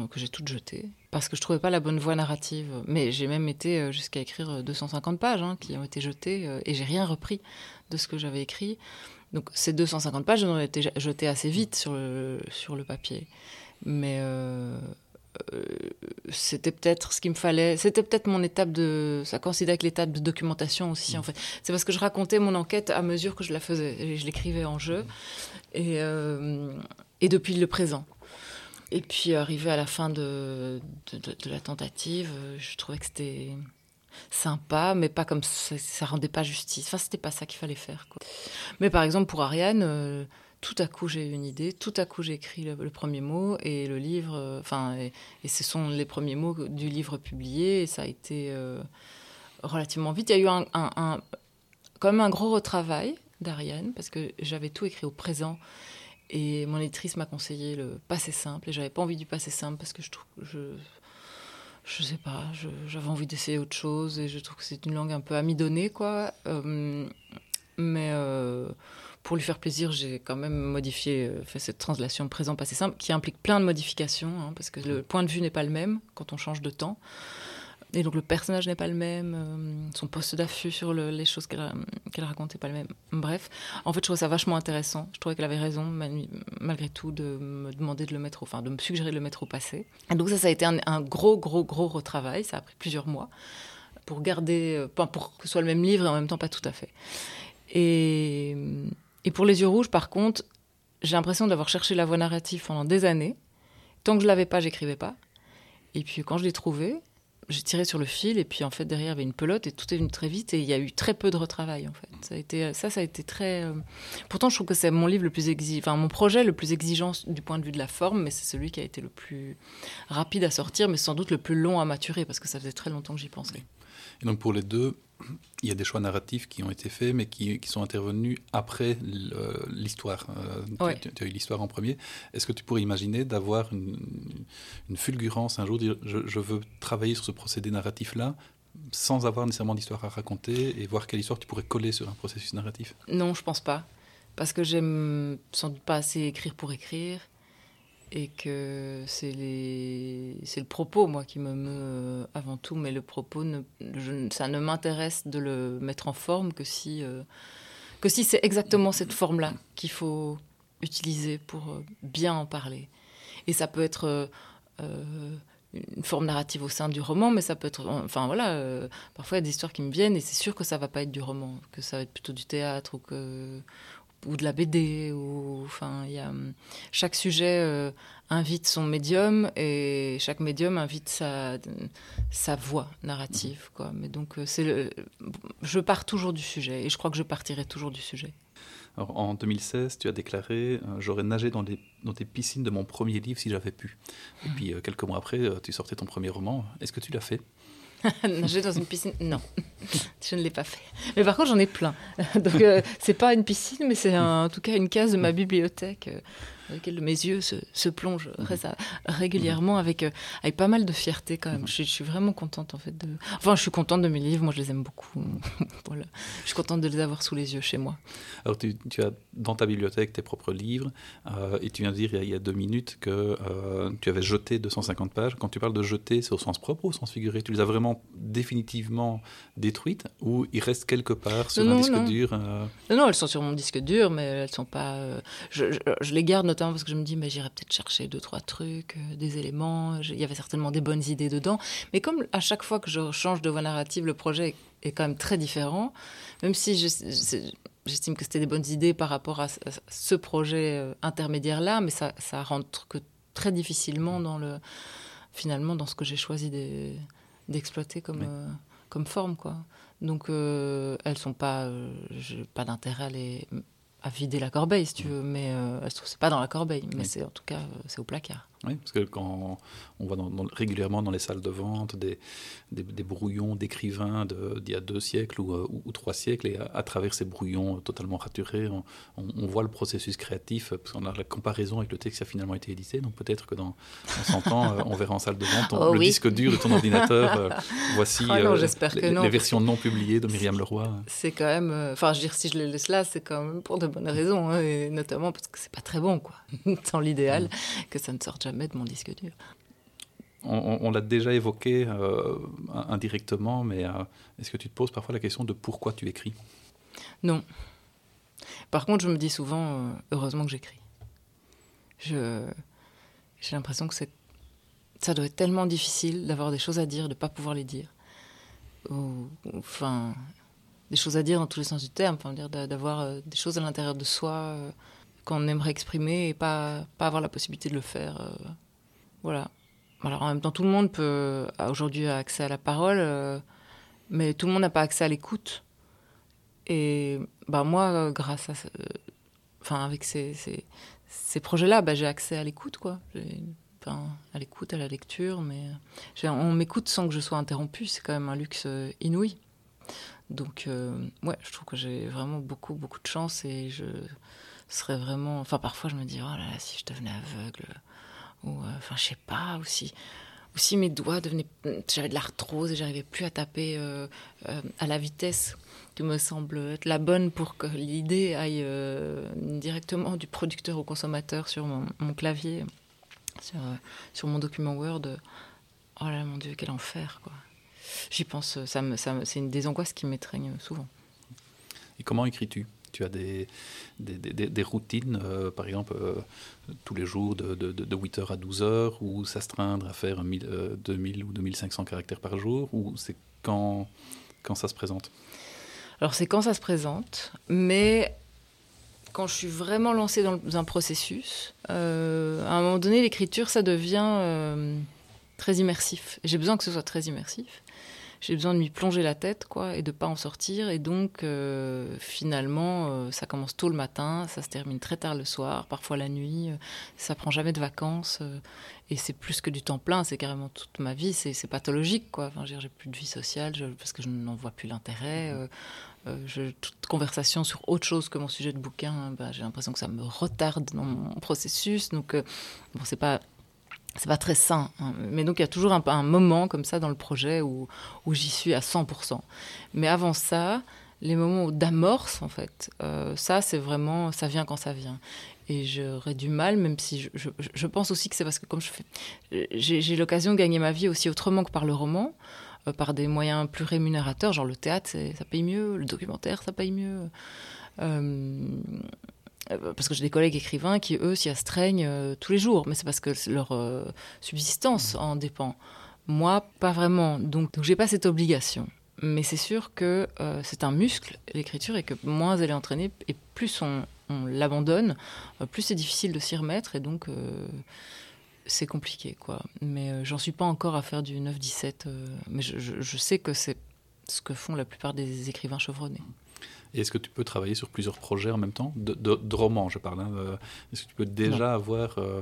que j'ai toutes jetées parce que je trouvais pas la bonne voie narrative. Mais j'ai même été euh, jusqu'à écrire 250 pages hein, qui ont été jetées euh, et j'ai rien repris de ce que j'avais écrit. Donc ces 250 pages ont été jetées assez vite sur le, papier. Mais euh, euh, c'était peut-être ce qu'il me fallait. C'était peut-être mon étape de. Ça coïncidait avec l'étape de documentation aussi, en fait. C'est parce que je racontais mon enquête à mesure que je la faisais. Je l'écrivais en jeu. Et, euh, et depuis le présent. Et puis, arrivé à la fin de, de, la tentative, je trouvais que c'était sympa, mais pas comme ça, ça rendait pas justice. Enfin, c'était pas ça qu'il fallait faire. Quoi. Mais par exemple, pour Ariane, euh, tout à coup j'ai une idée, tout à coup j'ai écrit le, premier mot et le livre, euh, enfin, et, ce sont les premiers mots du livre publié et ça a été euh, relativement vite. Il y a eu un, un, quand même un gros retravail d'Ariane parce que j'avais tout écrit au présent et mon éditrice m'a conseillé le passé simple et j'avais pas envie du passé simple parce que je trouve, je, je sais pas, j'avais envie d'essayer autre chose et je trouve que c'est une langue un peu amidonnée quoi. Euh, mais pour lui faire plaisir, j'ai quand même modifié, euh, fait cette translation présent-passé simple qui implique plein de modifications, hein, parce que le point de vue n'est pas le même quand on change de temps. Et donc le personnage n'est pas le même, euh, son poste d'affût sur les choses qu'elle raconte n'est pas le même. Bref, en fait, je trouvais ça vachement intéressant. Je trouvais qu'elle avait raison, malgré tout, de me demander de le mettre, au, enfin, de me suggérer de le mettre au passé. Et donc ça, ça a été un, un gros, gros, gros retravail. Ça a pris plusieurs mois pour garder, euh, pour que ce soit le même livre et en même temps pas tout à fait. Et et pour Les Yeux Rouges, par contre, j'ai l'impression d'avoir cherché la voie narrative pendant des années. Tant que je l'avais pas, j'écrivais pas. Et puis quand je l'ai trouvé, j'ai tiré sur le fil et puis en fait derrière il y avait une pelote et tout est venu très vite et il y a eu très peu de retravail en fait. Ça a été ça ça a été très euh, pourtant je trouve que c'est mon livre le plus exigeant enfin mon projet le plus exigeant du point de vue de la forme mais c'est celui qui a été le plus rapide à sortir mais sans doute le plus long à maturer parce que ça faisait très longtemps que j'y pensais. Et donc pour les deux, il y a des choix narratifs qui ont été faits, mais qui, qui sont intervenus après l'histoire. Euh, tu, as eu l'histoire en premier. Est-ce que tu pourrais imaginer d'avoir une, une, fulgurance un jour, dire je, je, veux travailler sur ce procédé narratif-là, sans avoir nécessairement d'histoire à raconter, et voir quelle histoire tu pourrais coller sur un processus narratif? Non, je pense pas. Parce que j'aime sans doute pas assez écrire pour écrire et que c'est le propos moi qui me meut euh, avant tout. Mais le propos ça ne m'intéresse de le mettre en forme que si euh, que si c'est exactement cette forme là qu'il faut utiliser pour euh, bien en parler. Et ça peut être une forme narrative au sein du roman mais ça peut être enfin voilà parfois il y a des histoires qui me viennent et c'est sûr que ça va pas être du roman que ça va être plutôt du théâtre ou que ou de la BD ou enfin y a chaque sujet euh, invite son médium et chaque médium invite sa sa voix narrative quoi. Mais donc euh, c'est le je pars toujours du sujet et je crois que je partirai toujours du sujet. Alors, en 2016 tu as déclaré euh, j'aurais nagé dans les dans tes piscines de mon premier livre si j'avais pu. Et puis quelques mois après tu sortais ton premier roman. Est-ce que tu l'as fait? Nager dans une piscine Non, je ne l'ai pas fait. Mais par contre, j'en ai plein. Donc, euh, c'est pas une piscine, mais c'est en tout cas une case de ma bibliothèque. Dans lesquelles mes yeux se, se plongent régulièrement avec, avec pas mal de fierté quand même. Je, je, suis vraiment contente en fait de. Enfin, je suis contente de mes livres. Moi, je les aime beaucoup. voilà. Je suis contente de les avoir sous les yeux chez moi. Alors, tu, tu as dans ta bibliothèque tes propres livres et tu viens de dire il y a, il y a deux minutes que tu avais jeté 250 pages. Quand tu parles de jeter, c'est au sens propre ou au sens figuré Tu les as vraiment définitivement détruites ou il reste quelque part sur un disque dur euh... non, elles sont sur mon disque dur, mais elles sont pas. Euh... Je, je, je, les garde notamment parce que je me dis, mais j'irai peut-être chercher deux trois trucs, euh, des éléments. Il y avait certainement des bonnes idées dedans, mais comme à chaque fois que je change de voie narrative, le projet est quand même très différent, même si j'estime que c'était des bonnes idées par rapport à, ce projet euh, intermédiaire là, mais ça, ça rentre que très difficilement dans le finalement dans ce que j'ai choisi d'exploiter comme, oui. euh, comme forme. Quoi. Donc euh, elles sont pas, euh, pas d'intérêt à, les, à vider la corbeille si tu veux, mais euh, elles sont pas dans la corbeille, mais c'est en tout cas c'est au placard. Oui, parce que quand on voit dans, dans, régulièrement dans les salles de vente des, des, des brouillons d'écrivains d'il y a deux siècles ou, ou, ou, trois siècles, et à, à, travers ces brouillons totalement raturés, on, on, on voit le processus créatif, parce qu'on a la comparaison avec le texte qui a finalement été édité, donc peut-être que dans, dans 100 ans, euh, on verra en salle de vente ton, oh, le oui. disque dur de ton ordinateur. Euh, voici oh non, euh, les, non. les, versions non publiées de Myriam Leroy. C'est quand même, euh, enfin, je veux dire, si je les laisse là, c'est quand même pour de bonnes raisons, hein, et notamment parce que c'est pas très bon, quoi, dans l'idéal, mmh. que ça ne sorte jamais de mon disque dur on, on l'a déjà évoqué euh, indirectement, mais euh, est-ce que tu te poses parfois la question de pourquoi tu écris? Non. Par contre, je me dis souvent, euh, heureusement que j'écris. Je, j'ai l'impression que c'est, ça doit être tellement difficile d'avoir des choses à dire, de ne pas pouvoir les dire. Ou, enfin, des choses à dire dans tous les sens du terme, enfin, dire d'avoir des choses à l'intérieur de soi qu'on aimerait exprimer et pas, pas avoir la possibilité de le faire. Euh, voilà. Alors en même temps, tout le monde peut aujourd'hui accès à la parole, euh, mais tout le monde n'a pas accès à l'écoute. Et bah moi, grâce à, enfin avec ces, ces, projets-là, bah, j'ai accès à l'écoute, quoi. Enfin, à l'écoute, à la lecture, mais on m'écoute sans que je sois interrompue. C'est quand même un luxe euh, inouï. Donc ouais, je trouve que j'ai vraiment beaucoup beaucoup de chance et je serais vraiment. Enfin parfois je me dis oh là là si je devenais aveugle ou euh, enfin je sais pas aussi aussi mes doigts devenaient j'avais de l'arthrose et j'arrivais plus à taper euh, euh, à la vitesse qui me semble être la bonne pour que l'idée aille directement du producteur au consommateur sur mon, mon clavier sur, sur mon document Word. Oh là mon dieu quel enfer quoi. J'y pense ça me, ça me, c'est une des angoisses qui m'étreignent souvent. Et comment écris-tu? Tu as des, des, des, routines, euh, par exemple, euh, tous les jours de, de, de 8h à 12h, ou s'astreindre à faire 1000, euh, 2000 ou 2500 caractères par jour, ou c'est quand, quand ça se présente? Alors c'est quand ça se présente, mais quand je suis vraiment lancée dans un processus, à un moment donné, l'écriture, ça devient très immersif. J'ai besoin que ce soit très immersif j'ai besoin de m'y plonger la tête quoi et de pas en sortir. Et donc euh, finalement euh, ça commence tôt le matin ça se termine très tard le soir parfois la nuit euh, ça prend jamais de vacances euh, et c'est plus que du temps plein c'est carrément toute ma vie c'est pathologique quoi. Enfin j'ai plus de vie sociale je, parce que je n'en vois plus l'intérêt euh, je, toute conversation sur autre chose que mon sujet de bouquin bah, j'ai l'impression que ça me retarde dans mon processus. Donc bon c'est pas c'est pas très sain hein. mais donc il y a toujours un, moment comme ça dans le projet où, où j'y suis à 100% mais avant ça les moments d'amorce en fait euh, ça c'est vraiment ça vient quand ça vient. Et j'aurais du mal même si je, je, pense aussi que c'est parce que comme je fais j'ai l'occasion de gagner ma vie aussi autrement que par le roman euh, par des moyens plus rémunérateurs genre le théâtre ça paye mieux le documentaire ça paye mieux. Euh, parce que j'ai des collègues écrivains qui eux s'y astreignent euh, tous les jours mais c'est parce que leur euh, subsistance en dépend. Moi pas vraiment. Donc, donc j'ai pas cette obligation. Mais c'est sûr que euh, c'est un muscle l'écriture et que moins elle est entraînée et plus on, on l'abandonne euh, plus c'est difficile de s'y remettre et donc euh, c'est compliqué quoi. Mais euh, j'en suis pas encore à faire du 9 17 euh, mais je, je, je sais que c'est ce que font la plupart des écrivains chevronnés Et est-ce que tu peux travailler sur plusieurs projets en même temps de, de, de romans, je parle. Euh, est-ce que tu peux déjà non. avoir euh,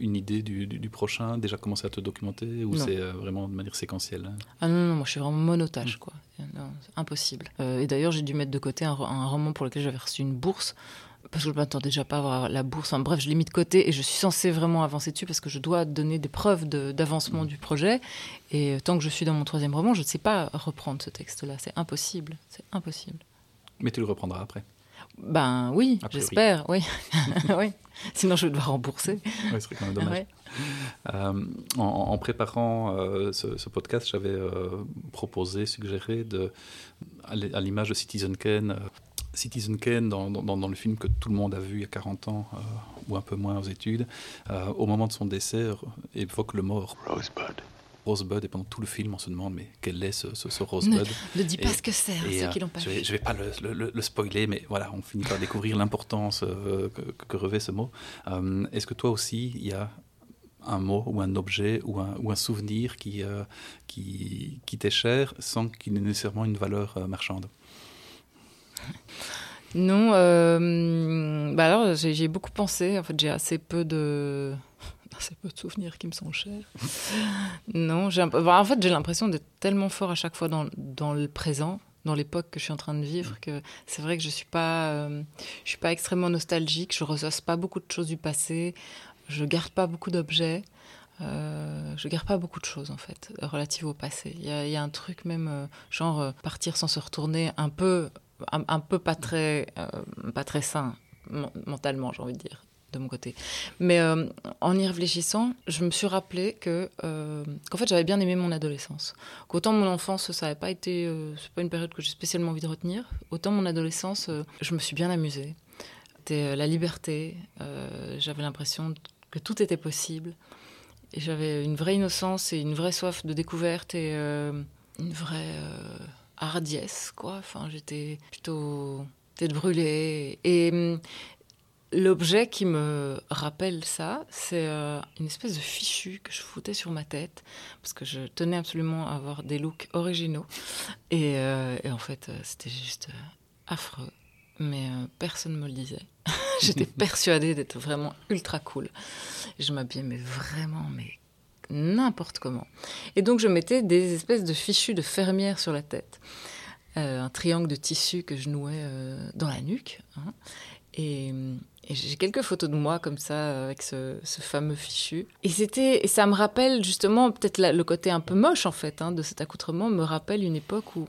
une idée du, du, du prochain, déjà commencer à te documenter, ou c'est euh, vraiment de manière séquentielle hein? Ah non, non, moi je suis vraiment monotage, mmh. quoi. Non, impossible. Euh, et d'ailleurs, j'ai dû mettre de côté un, un roman pour lequel j'avais reçu une bourse parce que je m'attendais déjà pas à avoir la bourse. Enfin, bref, je l'ai mis de côté et je suis censée vraiment avancer dessus parce que je dois donner des preuves d'avancement du projet. Et tant que je suis dans mon troisième roman, je ne sais pas reprendre ce texte-là. C'est impossible. C'est impossible. Mais tu le reprendras après Ben oui, j'espère, oui. oui. Sinon, je vais devoir rembourser. Oui, ce serait quand même dommage. Euh, en, préparant euh, ce, podcast, j'avais proposé, suggéré, de, à l'image de Citizen Kane, Citizen Kane, dans, dans, le film que tout le monde a vu il y a 40 ans, euh, ou un peu moins aux études, euh, au moment de son décès, évoque le mort. Rosebud. Rosebud, et pendant tout le film, on se demande mais quel est ce, ce, Rosebud Ne, dis pas ce que c'est, hein, ceux euh, qui l'ont pas je vais, Je vais pas le, le, spoiler, mais voilà, on finit par découvrir l'importance que, revêt ce mot. Est-ce que toi aussi, il y a un mot ou un objet ou un, ou un souvenir qui, qui, qui t'est cher sans qu'il ait nécessairement une valeur marchande? Non, euh, bah alors j'ai beaucoup pensé. En fait, j'ai assez peu de assez peu de souvenirs qui me sont chers. non, j'ai en fait j'ai l'impression d'être tellement fort à chaque fois dans, dans le présent, dans l'époque que je suis en train de vivre, que c'est vrai que je suis pas euh, je suis pas extrêmement nostalgique. Je ressasse pas beaucoup de choses du passé. Je garde pas beaucoup d'objets. Euh, je garde pas beaucoup de choses en fait relatives au passé. Il y, y a, un truc même euh, genre partir sans se retourner un peu un, peu pas très, euh, pas très sain mentalement, j'ai envie de dire mon côté. Mais euh, en y réfléchissant, je me suis rappelé que euh, qu'en fait j'avais bien aimé mon adolescence. Qu'autant mon enfance ça n'avait pas été, c'est pas une période que j'ai spécialement envie de retenir. Autant mon adolescence, je me suis bien amusée. C'était la liberté. j'avais l'impression que tout était possible. Et j'avais une vraie innocence et une vraie soif de découverte et une vraie hardiesse, quoi. Enfin, j'étais plutôt tête brûlée. Et hum, l'objet qui me rappelle ça, c'est euh, une espèce de fichu que je foutais sur ma tête parce que je tenais absolument à avoir des looks originaux. Et, euh, en fait, euh, c'était juste affreux. Mais personne ne me le disait. J'étais persuadée d'être vraiment ultra cool. Je m'habillais mais vraiment mais n'importe comment. Et donc je mettais des espèces de fichus de fermière sur la tête, euh, un triangle de tissu que je nouais euh, dans la nuque. Hein. Et, j'ai quelques photos de moi comme ça avec ce, fameux fichu. Et c'était, et ça me rappelle justement peut-être le côté un peu moche en fait hein, de cet accoutrement me rappelle une époque où,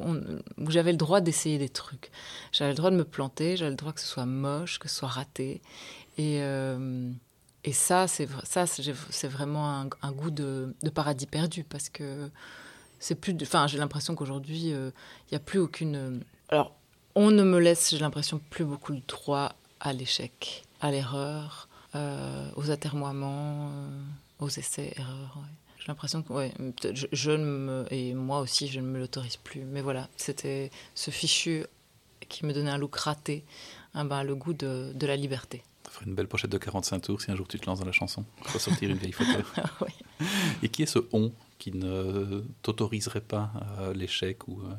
où j'avais le droit d'essayer des trucs. J'avais le droit de me planter, j'avais le droit que ce soit moche, que ce soit raté. Et euh, et ça, c'est ça, c'est vraiment un, goût de, paradis perdu parce que c'est plus. Enfin, j'ai l'impression qu'aujourd'hui, euh, il n'y a plus aucune. Alors, on ne me laisse, j'ai l'impression, plus beaucoup de droit à l'échec, à l'erreur, euh, aux atermoiements, euh, aux essais, erreurs. J'ai l'impression que, ouais, je, je, ne me, et moi aussi, je ne me l'autorise plus. Mais voilà, c'était ce fichu qui me donnait un look raté, hein, ben, le goût de, de la liberté une belle pochette de 45 tours si un jour tu te lances dans la chanson. Ressortir une vieille photo. oui. Et qui est ce on qui ne t'autoriserait pas à l'échec ou euh,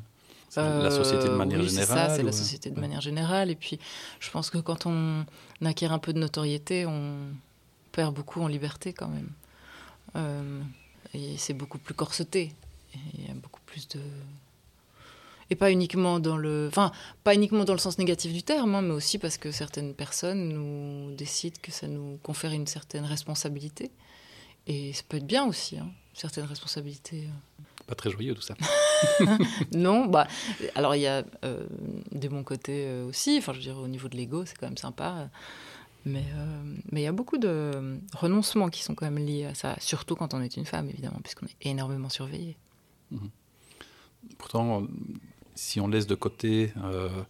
la société de manière oui, générale C'est ça, c'est la société de manière générale. Et puis, je pense que quand on acquiert un peu de notoriété, on perd beaucoup en liberté quand même. Euh, et c'est beaucoup plus corseté. Il y a beaucoup plus de et pas uniquement dans le, enfin, pas uniquement dans le sens négatif du terme, hein, mais aussi parce que certaines personnes nous décident que ça nous confère une certaine responsabilité. Et ça peut être bien aussi, hein, certaines responsabilités. Euh. Pas très joyeux tout ça. non, bah, alors il y a euh, de mon côté euh, aussi, enfin je veux dire au niveau de l'ego, c'est quand même sympa. Mais mais il y a beaucoup de renoncements qui sont quand même liés à ça, surtout quand on est une femme évidemment, puisqu'on est énormément surveillé. Mmh. Pourtant, si on laisse de côté euh, euh,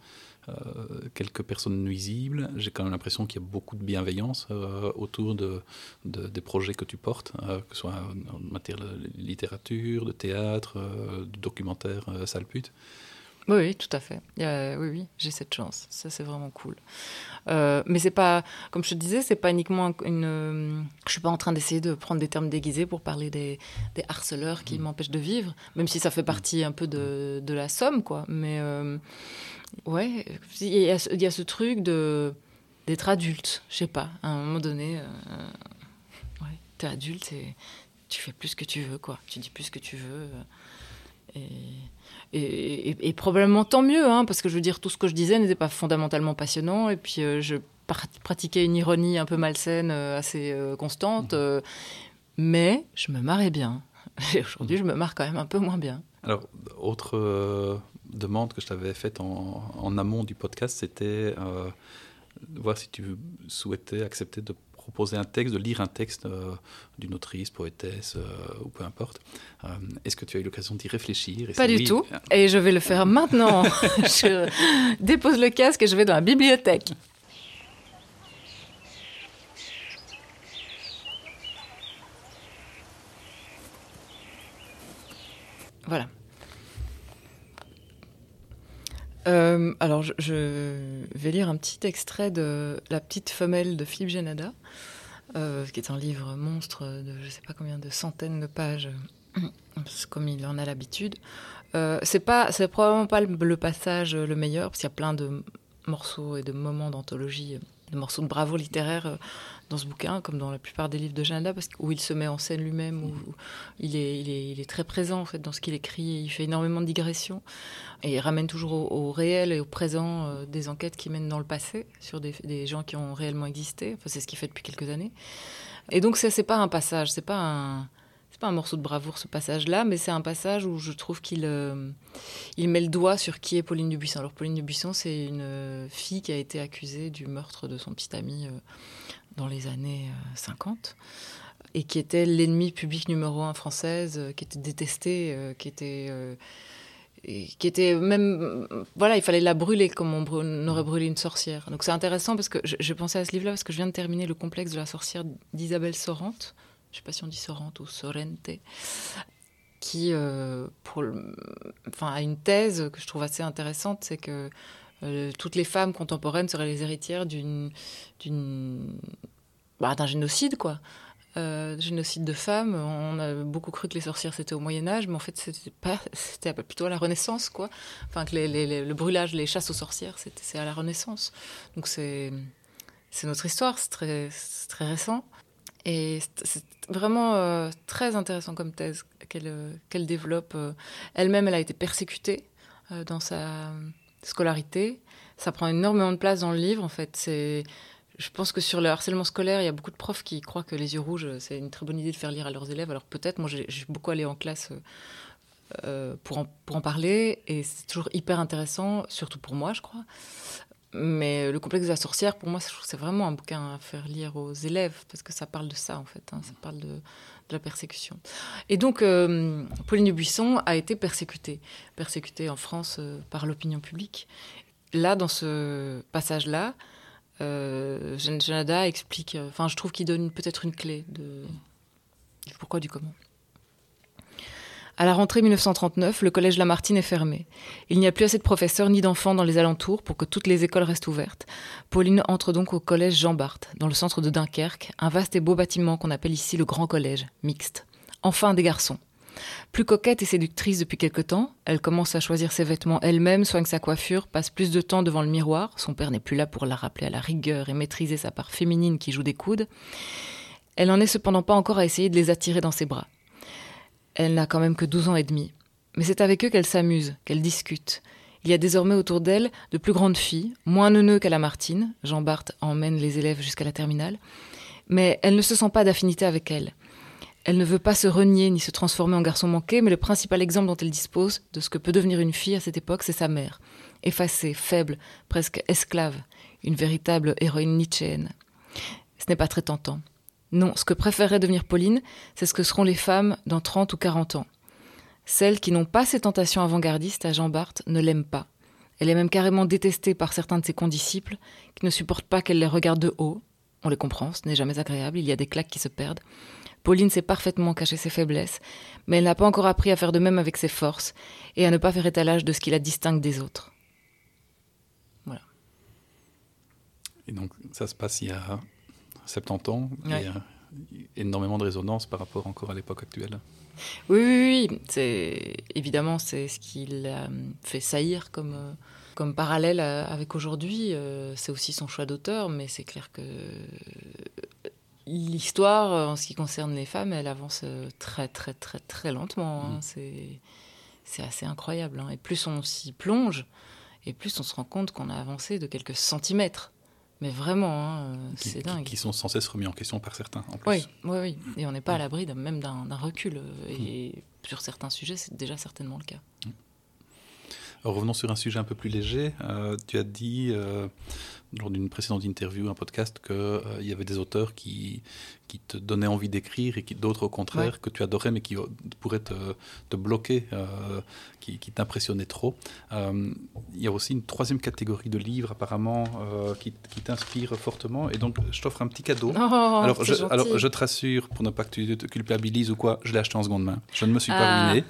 quelques personnes nuisibles, j'ai quand même l'impression qu'il y a beaucoup de bienveillance euh, autour de, des projets que tu portes, que ce soit en matière de littérature, de théâtre, de documentaire, salpute. Oui, oui, tout à fait. oui, oui, j'ai cette chance. Ça, c'est vraiment cool. Euh, mais c'est pas, comme je te disais, c'est pas uniquement une. je suis pas en train d'essayer de prendre des termes déguisés pour parler des, des harceleurs qui mm. m'empêchent de vivre, même si ça fait partie un peu de, de la somme, quoi. Mais euh, ouais, il y, a, il y, a ce truc de d'être adulte. Je sais pas. À un moment donné, euh, ouais, t'es adulte et tu fais plus ce que tu veux, quoi. Tu dis plus ce que tu veux. Et et, probablement tant mieux, hein, parce que je veux dire, tout ce que je disais n'était pas fondamentalement passionnant. Et puis, euh, je pratiquais une ironie un peu malsaine, assez constante. Mhm. mais je me marrais bien. Et aujourd'hui, je me marre quand même un peu moins bien. Alors, autre demande que je t'avais faite en, amont du podcast, c'était voir si tu souhaitais accepter de proposer un texte, de lire un texte euh, d'une autrice, poétesse euh, ou peu importe. Euh, est-ce que tu as eu l'occasion d'y réfléchir? Pas du tout. Et je vais le faire maintenant. je dépose le casque et je vais dans la bibliothèque. Voilà. Euh, alors, je, vais lire un petit extrait de La petite femelle de Philippe Genada, euh, qui est un livre monstre de je ne sais pas combien de centaines de pages, comme il en a l'habitude. Euh, c'est pas, probablement pas le, passage le meilleur, parce qu'il y a plein de morceaux et de moments d'anthologie, de morceaux de bravoure littéraire dans ce bouquin, comme dans la plupart des livres de Janada, parce où il se met en scène lui-même, où, il, est, il, est, très présent en fait dans ce qu'il écrit, il fait énormément de digressions, et il ramène toujours au, réel et au présent euh, des enquêtes qui mènent dans le passé sur des, des gens qui ont réellement existé. Enfin, c'est ce qu'il fait depuis quelques années. Et donc c'est pas un passage, c'est pas un pas un morceau de bravoure ce passage-là, mais c'est un passage où je trouve qu'il euh, il met le doigt sur qui est Pauline Dubuisson. Alors Pauline Dubuisson, c'est une fille qui a été accusée du meurtre de son petit ami euh, dans les années 50 euh, et qui était l'ennemi public numéro un française, euh, qui était détestée, euh, qui était qui était même voilà il fallait la brûler comme on, aurait brûlé une sorcière donc c'est intéressant parce que je, pensais à ce livre là parce que je viens de terminer le complexe de la sorcière d'Isabelle Sorante je sais pas si on dit Sorante ou Sorrente qui pour enfin a une thèse que je trouve assez intéressante c'est que euh, toutes les femmes contemporaines seraient les héritières d'une, bah, d'un génocide, quoi. Euh, génocide de femmes. On a beaucoup cru que les sorcières c'était au Moyen Âge, mais en fait c'était plutôt à la Renaissance, quoi. Enfin que le brûlage, les chasses aux sorcières, c'est à la Renaissance. Donc c'est, c'est notre histoire, c'est très, très récent. Et c'est vraiment euh, très intéressant comme thèse qu'elle, qu'elle développe. Elle-même, elle a été persécutée dans sa scolarité. Ça prend énormément de place dans le livre, en fait. Je pense que sur le harcèlement scolaire, il y a beaucoup de profs qui croient que les yeux rouges, c'est une très bonne idée de faire lire à leurs élèves. Alors peut-être, moi, j'ai beaucoup allé en classe euh, pour en parler, et c'est toujours hyper intéressant, surtout pour moi, je crois. Mais le complexe de la sorcière, pour moi, c'est vraiment un bouquin à faire lire aux élèves, parce que ça parle de ça, en fait. Hein. ça parle de, de la persécution. Et donc, euh, Pauline Dubuisson a été persécutée, persécutée en France euh, par l'opinion publique. Là, dans ce passage-là, euh, Janada explique, euh, enfin, je trouve qu'il donne peut-être une clé de, du pourquoi du comment. À la rentrée 1939, le collège Lamartine est fermé. Il n'y a plus assez de professeurs ni d'enfants dans les alentours pour que toutes les écoles restent ouvertes. Pauline entre donc au collège Jean Barthes, dans le centre de Dunkerque, un vaste et beau bâtiment qu'on appelle ici le Grand Collège, mixte. Enfin des garçons. Plus coquette et séductrice depuis quelque temps, elle commence à choisir ses vêtements elle-même, soigne sa coiffure, passe plus de temps devant le miroir. Son père n'est plus là pour la rappeler à la rigueur et maîtriser sa part féminine qui joue des coudes. Elle n'en est cependant pas encore à essayer de les attirer dans ses bras. Elle n'a quand même que 12 ans et demi. Mais c'est avec eux qu'elle s'amuse, qu'elle discute. Il y a désormais autour d'elle de plus grandes filles, moins neuneux qu'à la Martine. Jean Barthes emmène les élèves jusqu'à la terminale. Mais elle ne se sent pas d'affinité avec elle. Elle ne veut pas se renier ni se transformer en garçon manqué, mais le principal exemple dont elle dispose de ce que peut devenir une fille à cette époque, c'est sa mère. Effacée, faible, presque esclave, une véritable héroïne nietzschéenne. Ce n'est pas très tentant. Non, ce que préférerait devenir Pauline, c'est ce que seront les femmes dans 30 ou 40 ans. Celles qui n'ont pas ces tentations avant-gardistes à Jean Barthes ne l'aiment pas. Elle est même carrément détestée par certains de ses condisciples, qui ne supportent pas qu'elle les regarde de haut. On les comprend, ce n'est jamais agréable, il y a des claques qui se perdent. Pauline sait parfaitement cacher ses faiblesses, mais elle n'a pas encore appris à faire de même avec ses forces, et à ne pas faire étalage de ce qui la distingue des autres. Voilà. Et donc, ça se passe il y a 70 ans, il y a énormément de résonance par rapport encore à l'époque actuelle. Oui, oui, oui. C'est évidemment c'est ce qui l'a fait saillir comme euh, comme parallèle avec aujourd'hui. Euh, c'est aussi son choix d'auteur, mais c'est clair que l'histoire en ce qui concerne les femmes, elle avance très très très très lentement. Hein. Mm. C'est c'est assez incroyable. Hein. Et plus on s'y plonge, et plus on se rend compte qu'on a avancé de quelques centimètres Mais vraiment, hein, c'est dingue. qui sont sans cesse remis en question par certains, en plus. Oui, oui, oui. Et on n'est pas à l'abri d'un- même d'un recul. euh, Et sur certains sujets, c'est déjà certainement le cas. Alors, revenons sur un sujet un peu plus léger. Euh, tu as dit, euh, lors d'une précédente interview, un podcast, qu'il y avait des auteurs qui, qui te donnaient envie d'écrire et d'autres, au contraire, Ouais. que tu adorais, mais qui euh, pourraient te, te bloquer, euh, qui, qui t'impressionnaient trop. Euh, il y a aussi une troisième catégorie de livres, apparemment, euh, qui, qui t'inspire fortement. Et donc, je t'offre un petit cadeau. Oh, alors, je, gentil. alors, je te rassure, pour ne pas que tu te culpabilises ou quoi, je l'ai acheté en seconde main. Je ne me suis pas Ah, ruiné.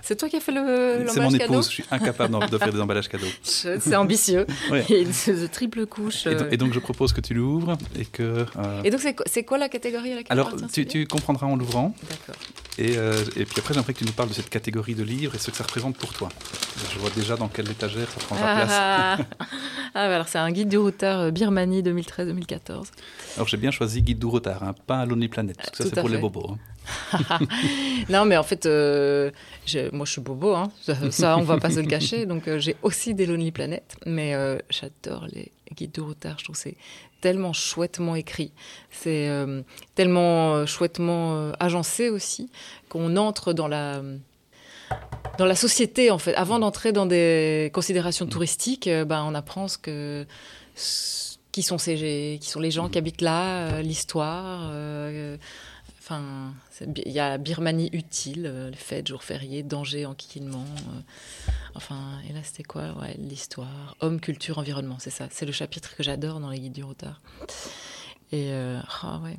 C'est toi qui as fait le C'est mon l'emballage cadeau épouse, je suis incapable de faire des emballages cadeaux. C'est ambitieux. Ouais. Et de triple couche. Et, do- euh. et donc je propose que tu l'ouvres et que. euh, Et donc, c'est quoi, la catégorie à laquelle alors tu comprendras en l'ouvrant D'accord. Et, euh, et puis après j'aimerais que tu nous parles de cette catégorie de livres et ce que ça représente pour toi. Je vois déjà dans quelle étagère ça prendra place. Ah, ah, bah alors c'est un guide du routard euh, Birmanie 2013-2014. Alors j'ai bien choisi Guide du retard, hein, pas Lonely Planet, parce que ça c'est pour les bobos. hein. Non, mais en fait, euh, moi je suis bobo, hein. ça, ça, on va pas se le cacher. Donc euh, j'ai aussi des Lonely Planet, mais euh, j'adore les guides du routard. Je trouve que c'est tellement chouettement écrit, c'est euh, tellement euh, chouettement euh, agencé aussi qu'on entre dans la dans la société en fait. Avant d'entrer dans des considérations touristiques, ben, on apprend ce que qui sont ces qui sont les gens qui habitent là, l'histoire. Enfin, il y a Birmanie utile, euh, les fêtes, jours fériés, danger, enquiquinement. euh, enfin, et là, c'était quoi? Ouais, L'histoire, homme, culture, environnement, c'est ça. C'est le chapitre que j'adore dans les guides du retard. Et euh, ah ouais.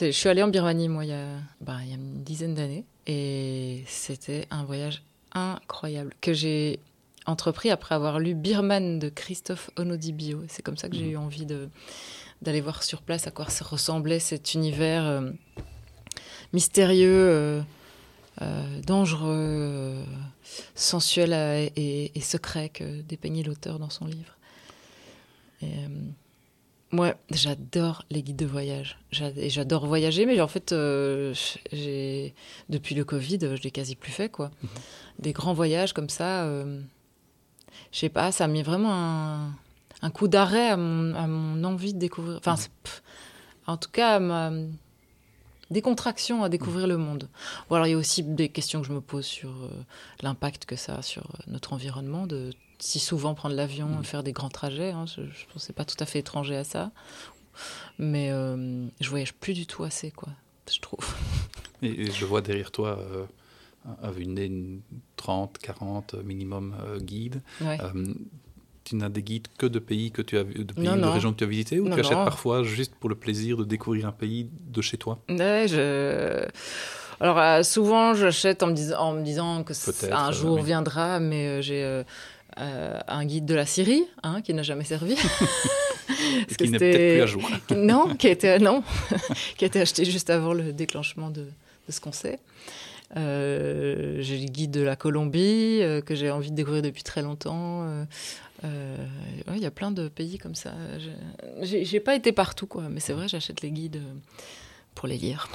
Je suis allée en Birmanie, moi, il y a, bah, il y a une dizaine d'années. Et c'était un voyage incroyable que j'ai entrepris après avoir lu Birman de Christophe Onodibio. C'est comme ça que j'ai eu envie de d'aller voir sur place à quoi ressemblait cet univers euh, mystérieux, euh, euh, dangereux, euh, sensuel et, et secret que dépeignait l'auteur dans son livre. Et, moi, j'adore les guides de voyage. J'adore voyager, mais en fait, euh, j'ai depuis le Covid, je l'ai quasi plus fait, quoi. Des grands voyages comme ça, euh, je sais pas, ça a mis vraiment un, un coup d'arrêt à mon, à mon envie de découvrir. Enfin, en tout cas, à ma décontraction à découvrir le monde. Bon, alors, il y a aussi des questions que je me pose sur euh, l'impact que ça a sur euh, notre environnement, de si souvent prendre l'avion, faire des grands trajets. hein, je, que c'est pas tout à fait étranger à ça. Mais euh, je voyage plus du tout assez, quoi, je trouve. Et, et je vois derrière toi, euh, à une 30, 40 minimum euh, guides. Ouais. Tu n'as des guides que de pays que tu as de pays Non, de non. régions que tu as visitées ou Non, tu achètes parfois juste pour le plaisir de découvrir un pays de chez toi? Ouais, je... Alors euh, souvent j'achète en me disant, en me disant que un euh, jour oui. viendra, mais euh, j'ai euh, un guide de la Syrie hein, qui n'a jamais servi. Parce qui n'est peut-être plus à jour. non, qui a été non, qui a été acheté juste avant le déclenchement de, de ce qu'on sait. Euh, j'ai le guide de la Colombie euh, que j'ai envie de découvrir depuis très longtemps. Euh, ouais, Il y a plein de pays comme ça. Je- J'ai pas été partout, quoi, mais c'est vrai, j'achète les guides euh, pour les lire.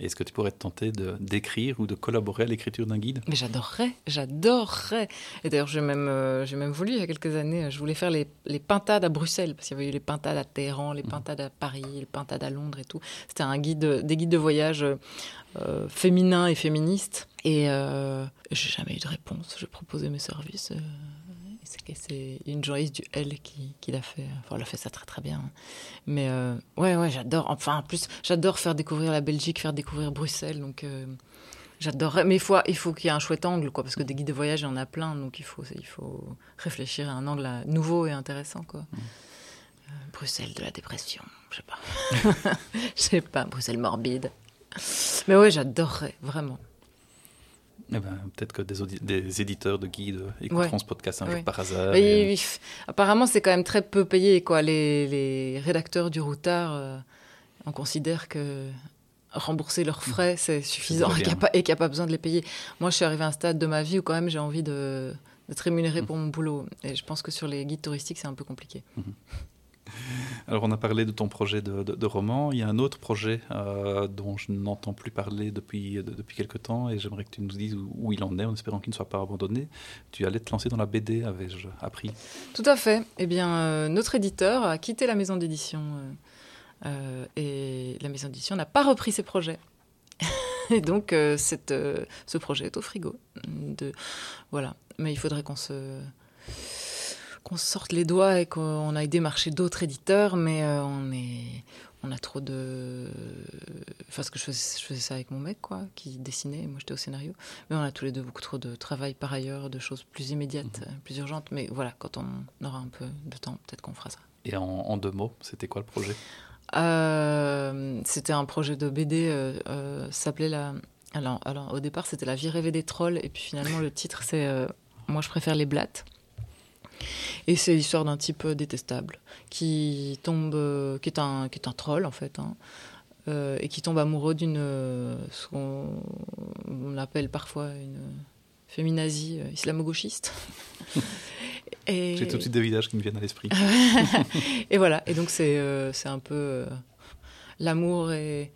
Est-ce que tu pourrais te tenter de- d'écrire ou de collaborer à l'écriture d'un guide? Mais j'adorerais, j'adorerais. Et d'ailleurs, j'ai même, euh, j'ai même voulu il y a quelques années, je voulais faire les, les pintades à Bruxelles, parce qu'il y avait eu les pintades à Téhéran, les pintades à Paris, les pintades à Londres et tout. C'était un guide, des guides de voyage euh, féminins et féministes. Et euh, j'ai jamais eu de réponse. J'ai proposé mes services. C'est une journaliste du L qui, qui l'a fait. Enfin, elle a fait ça très très bien. Mais euh, ouais, ouais, j'adore. Enfin, en plus, j'adore faire découvrir la Belgique, faire découvrir Bruxelles. Donc. euh, J'adorerais, mais il faut, il faut qu'il y ait un chouette angle, quoi, parce que des guides de voyage, il y en a plein, donc il faut, il faut réfléchir à un angle nouveau et intéressant, quoi. Euh, Bruxelles de la dépression, je sais pas. Je sais pas, Bruxelles morbide. Mais ouais, j'adorerais, vraiment. Eh ben, Peut-être que des, éditeurs de guides écouteront Ouais. ce podcast un Ouais. jour par hasard. Mais et- apparemment, c'est quand même très peu payé, quoi. Les, les rédacteurs du routard, euh, on considère que rembourser leurs frais, c'est suffisant et qu'il n'y a, pas- a besoin de les payer. Moi, je suis arrivée à un stade de ma vie où quand même j'ai envie de d'être rémunérée pour mon boulot. Et je pense que sur les guides touristiques, c'est un peu compliqué. Alors, on a parlé de ton projet de, roman. Il y a un autre projet euh, dont je n'entends plus parler depuis, depuis quelque temps et j'aimerais que tu nous dises où, il en est, en espérant qu'il ne soit pas abandonné. Tu allais te lancer dans la BD, avais-je appris Tout à fait. Eh bien, euh, notre éditeur a quitté la maison d'édition euh, et la maison d'édition n'a pas repris ses projets. et donc, ce projet est au frigo. De, voilà. Mais il faudrait qu'on se qu'on sorte les doigts et qu'on aille démarcher d'autres éditeurs, mais euh, on est, on a trop de, enfin ce que je faisais, je faisais ça avec mon mec quoi, qui dessinait, moi j'étais au scénario, mais on a tous les deux beaucoup trop de travail par ailleurs, de choses plus immédiates, mhm. plus urgentes, mais voilà, quand on aura un peu de temps, peut-être qu'on fera ça. Et en, deux mots, c'était quoi le projet? Euh, C'était un projet de BD, euh, s'appelait la, alors, alors au départ c'était la vie rêvée des trolls, et puis finalement le titre c'est moi je préfère les blattes. Et c'est l'histoire d'un type détestable qui tombe, euh, qui est un, qui est un troll en fait, hein, euh, et qui tombe amoureux d'une, ce qu'on appelle parfois une féminazie euh, islamo-gauchiste. J'ai tout de suite des visages qui me viennent à l'esprit. et voilà, et donc c'est c'est un peu l'amour et,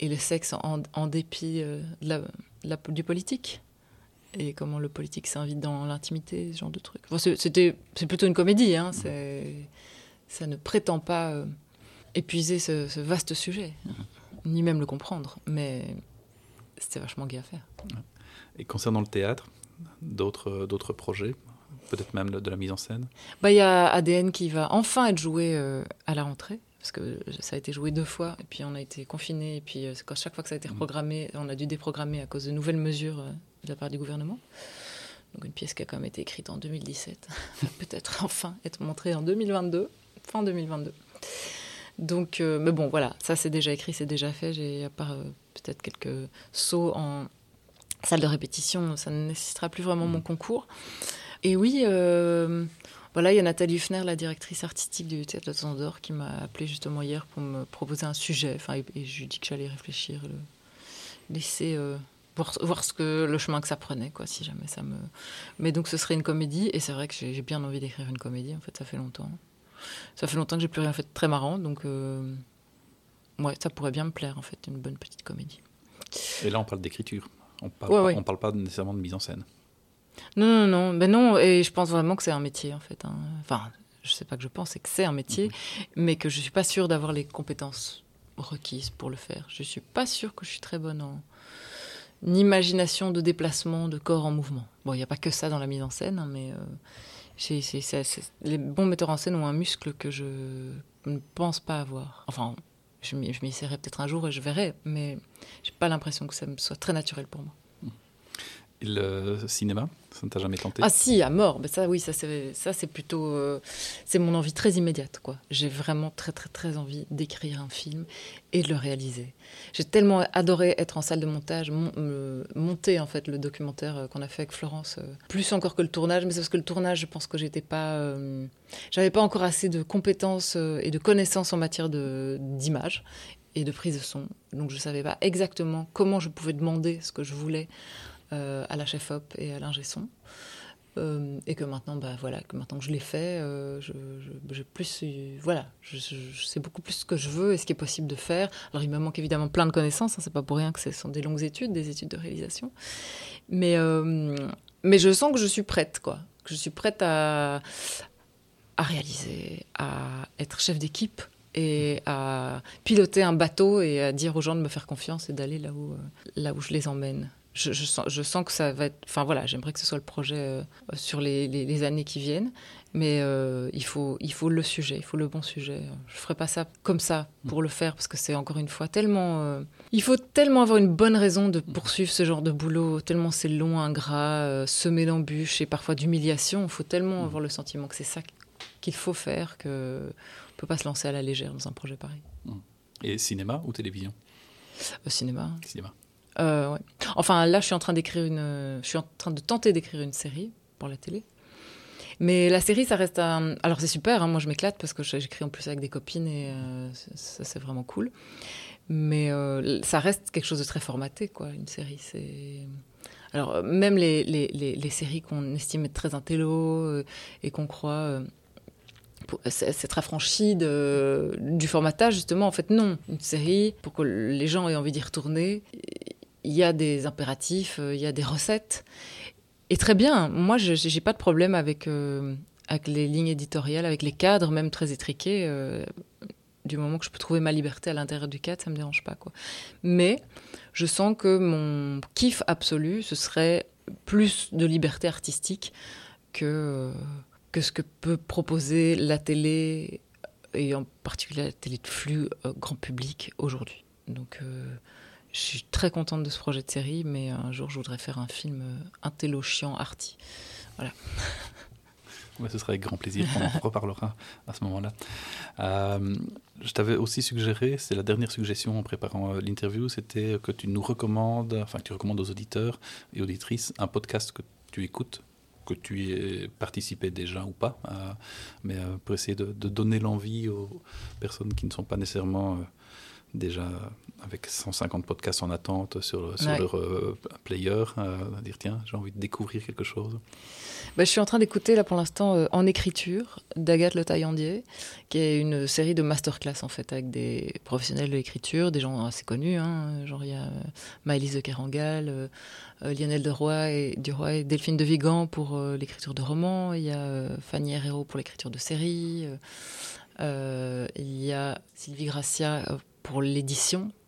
et le sexe en, en dépit de la, du politique et comment le politique s'invite dans l'intimité, ce genre de truc. c'était, c'est plutôt une comédie, hein, c'est, ça ne prétend pas euh, épuiser ce, vaste sujet, ni même le comprendre, mais c'était vachement gai à faire. Et concernant le théâtre, d'autres, d'autres projets Peut-être même de la mise en scène? Bah, Il y a ADN qui va enfin être joué euh, à la rentrée parce que ça a été joué deux fois, et puis on a été confinés, et puis euh, chaque fois que ça a été mmh. reprogrammé, on a dû déprogrammer à cause de nouvelles mesures de la part du gouvernement. Donc une pièce qui a quand même été écrite en 2017, peut-être enfin être montrée en 2022, fin 2022. Donc, euh, mais bon, voilà, ça c'est déjà écrit, c'est déjà fait. J'ai à part euh, peut-être quelques sauts en salle de répétition, ça ne nécessitera plus vraiment mon concours. Et oui, euh, voilà, il y a Nathalie Hufner, la directrice artistique du théâtre de Zandor, qui m'a appelé justement hier pour me proposer un sujet. Enfin, et, je lui dit que j'allais réfléchir, le, laisser voir, ce que le chemin que ça prenait, quoi, si jamais ça me. Mais donc ce serait une comédie, et c'est vrai que j'ai bien envie d'écrire une comédie. En fait, ça fait longtemps. Ça fait longtemps que j'ai plus rien fait de très marrant, donc euh, ouais, ça pourrait bien me plaire en fait, une bonne petite comédie. Et là, on parle d'écriture. On parle, parle pas nécessairement de mise en scène. Non, non, non, ben non. Et je pense vraiment que c'est un métier en fait. Hein. Enfin, je sais pas que je pense, c'est que c'est un métier, mhm. mais que je suis pas sûre d'avoir les compétences requises pour le faire. Je suis pas sûre que je suis très bonne en une imagination de déplacement, de corps en mouvement. Bon, il n'y a pas que ça dans la mise en scène, hein, mais euh, les bons metteurs en scène ont un muscle que je ne pense pas avoir. Enfin, je m'y essaierai peut-être un jour et je verrai, mais j'ai pas l'impression que ça me soit très naturel pour moi. Le cinéma ça ne t'a jamais tenté? Ah si, à mort. Mais ça, oui, ça c'est plutôt euh, c'est mon envie très immédiate quoi. J'ai vraiment très très très envie d'écrire un film et de le réaliser. J'ai tellement adoré être en salle de montage, monter en fait le documentaire euh, qu'on a fait avec Florence, euh, plus encore que le tournage. Mais c'est parce que le tournage, je pense que j'étais pas, j'avais pas encore assez de compétences et de connaissances en matière d'image et de prise de son. Donc je savais pas exactement comment je pouvais demander ce que je voulais à la chef op et à l'ingé. Euh, et que maintenant, bah, voilà, que maintenant que je l'ai fait, euh, je, plus, voilà, je, sais beaucoup plus ce que je veux et ce qui est possible de faire. Alors, il me manque évidemment plein de connaissances. Hein, c'est pas pour rien que ce sont des longues études, des études de réalisation. Mais, mais je sens que je suis prête, quoi. Que je suis prête à, à réaliser, à être chef d'équipe et à piloter un bateau et à dire aux gens de me faire confiance et d'aller là où, là où je les emmène je, sens, je, sens, que ça va être. Enfin voilà, j'aimerais que ce soit le projet euh, sur les, les, années qui viennent, mais euh, il, faut, il faut le sujet, il faut le bon sujet. Je ne ferai pas ça comme ça pour le faire parce que c'est encore une fois tellement. Euh, il faut tellement avoir une bonne raison de poursuivre ce genre de boulot, tellement c'est long, ingrat, semé d'embûches et parfois d'humiliation. Il faut tellement avoir le sentiment que c'est ça qu'il faut faire qu'on ne peut pas se lancer à la légère dans un projet pareil. Et cinéma ou télévision? Cinéma. Cinéma. Euh, enfin, là, je suis en train d'écrire une, je suis en train de tenter d'écrire une série pour la télé. Mais la série, ça reste un... Alors c'est super, hein, moi je m'éclate parce que j'écris en plus avec des copines et euh, ça c'est vraiment cool. Mais euh, ça reste quelque chose de très formaté, quoi, une série. C'est... Alors même les, les, les, les séries qu'on estime être très intello et qu'on croit s'être affranchi de, du formatage, justement. En fait, non. Une série, pour que les gens aient envie d'y retourner, il y a des impératifs, il y a des recettes. Et très bien, moi, je n'ai pas de problème avec, euh, avec les lignes éditoriales, avec les cadres, même très étriqués. Euh, du moment que je peux trouver ma liberté à l'intérieur du cadre, ça ne me dérange pas. Mais je sens que mon kiff absolu, ce serait plus de liberté artistique que, que ce que peut proposer la télé, et en particulier la télé de flux euh, grand public aujourd'hui. Donc je suis très contente de ce projet de série, mais un jour, je voudrais faire un film euh, intello chiant, arty. Voilà. ce serait avec grand plaisir. On en reparlera à ce moment-là. Euh, je t'avais aussi suggéré, c'est la dernière suggestion en préparant euh, l'interview, c'était que tu nous recommandes, enfin que tu recommandes aux auditeurs et auditrices un podcast que tu écoutes que tu aies participé déjà ou pas, mais pour essayer de, de donner l'envie aux personnes qui ne sont pas nécessairement déjà avec 150 podcasts en attente sur, sur leur euh, player, euh, dire tiens, j'ai envie de découvrir quelque chose. Bah, Je suis en train d'écouter là pour l'instant euh, En écriture d'Agathe Le Taillandier, qui est une série de masterclass en fait avec des professionnels de l'écriture, des gens assez connus, hein, genre il y a Maëlys de Kerangal, Lionel de Roy et, Duroy et Delphine de Vigan pour l'écriture de romans, il y a Fanny Herrero pour l'écriture de séries, il y a Sylvie Gracia pour l'édition, euh,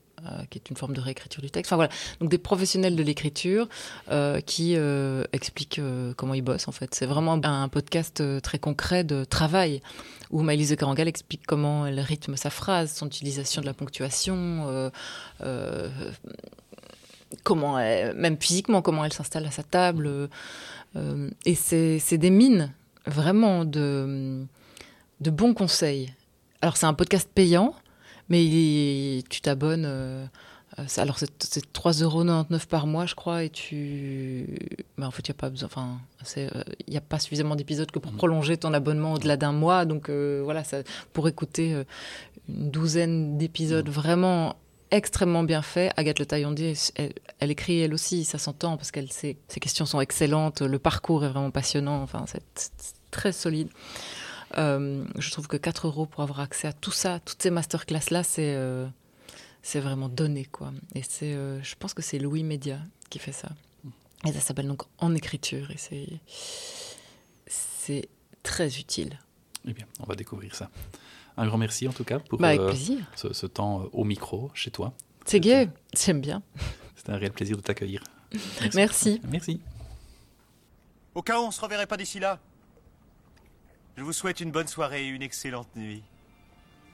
qui est une forme de réécriture du texte. Enfin voilà, donc des professionnels de l'écriture euh, qui euh, expliquent comment ils bossent en fait. C'est vraiment un podcast très concret de travail où Maëlys de Carangal explique comment elle rythme sa phrase, son utilisation de la ponctuation, comment même physiquement comment elle s'installe à sa table. et c'est des mines vraiment de, de bons conseils. Alors c'est un podcast payant, mais tu t'abonnes. Euh, alors c'est 3,99€ par mois, je crois, et tu. Mais en fait, il n'y a pas besoin. Enfin, il n'y a pas suffisamment d'épisodes que pour mm. prolonger ton abonnement au-delà d'un mois. Donc euh, voilà, ça, pour écouter euh, une douzaine d'épisodes mm. vraiment extrêmement bien faits. Agathe Le Taillandier, elle, elle, écrit elle aussi, ça s'entend parce qu'elle ses questions sont excellentes, le parcours est vraiment passionnant. Enfin, c'est très solide. Euh, je trouve que 4 euros pour avoir accès à tout ça, toutes ces masterclass-là, c'est euh, c'est vraiment donné. quoi. Et c'est, euh, je pense que c'est Louis Média qui fait ça. Et ça s'appelle donc En écriture. Et c'est, c'est très utile. Eh bien, on va découvrir ça. Un grand merci en tout cas pour bah, avec plaisir. Ce, temps au micro chez toi. C'est gai, j'aime bien. C'était un réel plaisir de t'accueillir. Merci. Merci. Merci. Au cas où on ne se reverrait pas d'ici là, je vous souhaite une bonne soirée et une excellente nuit.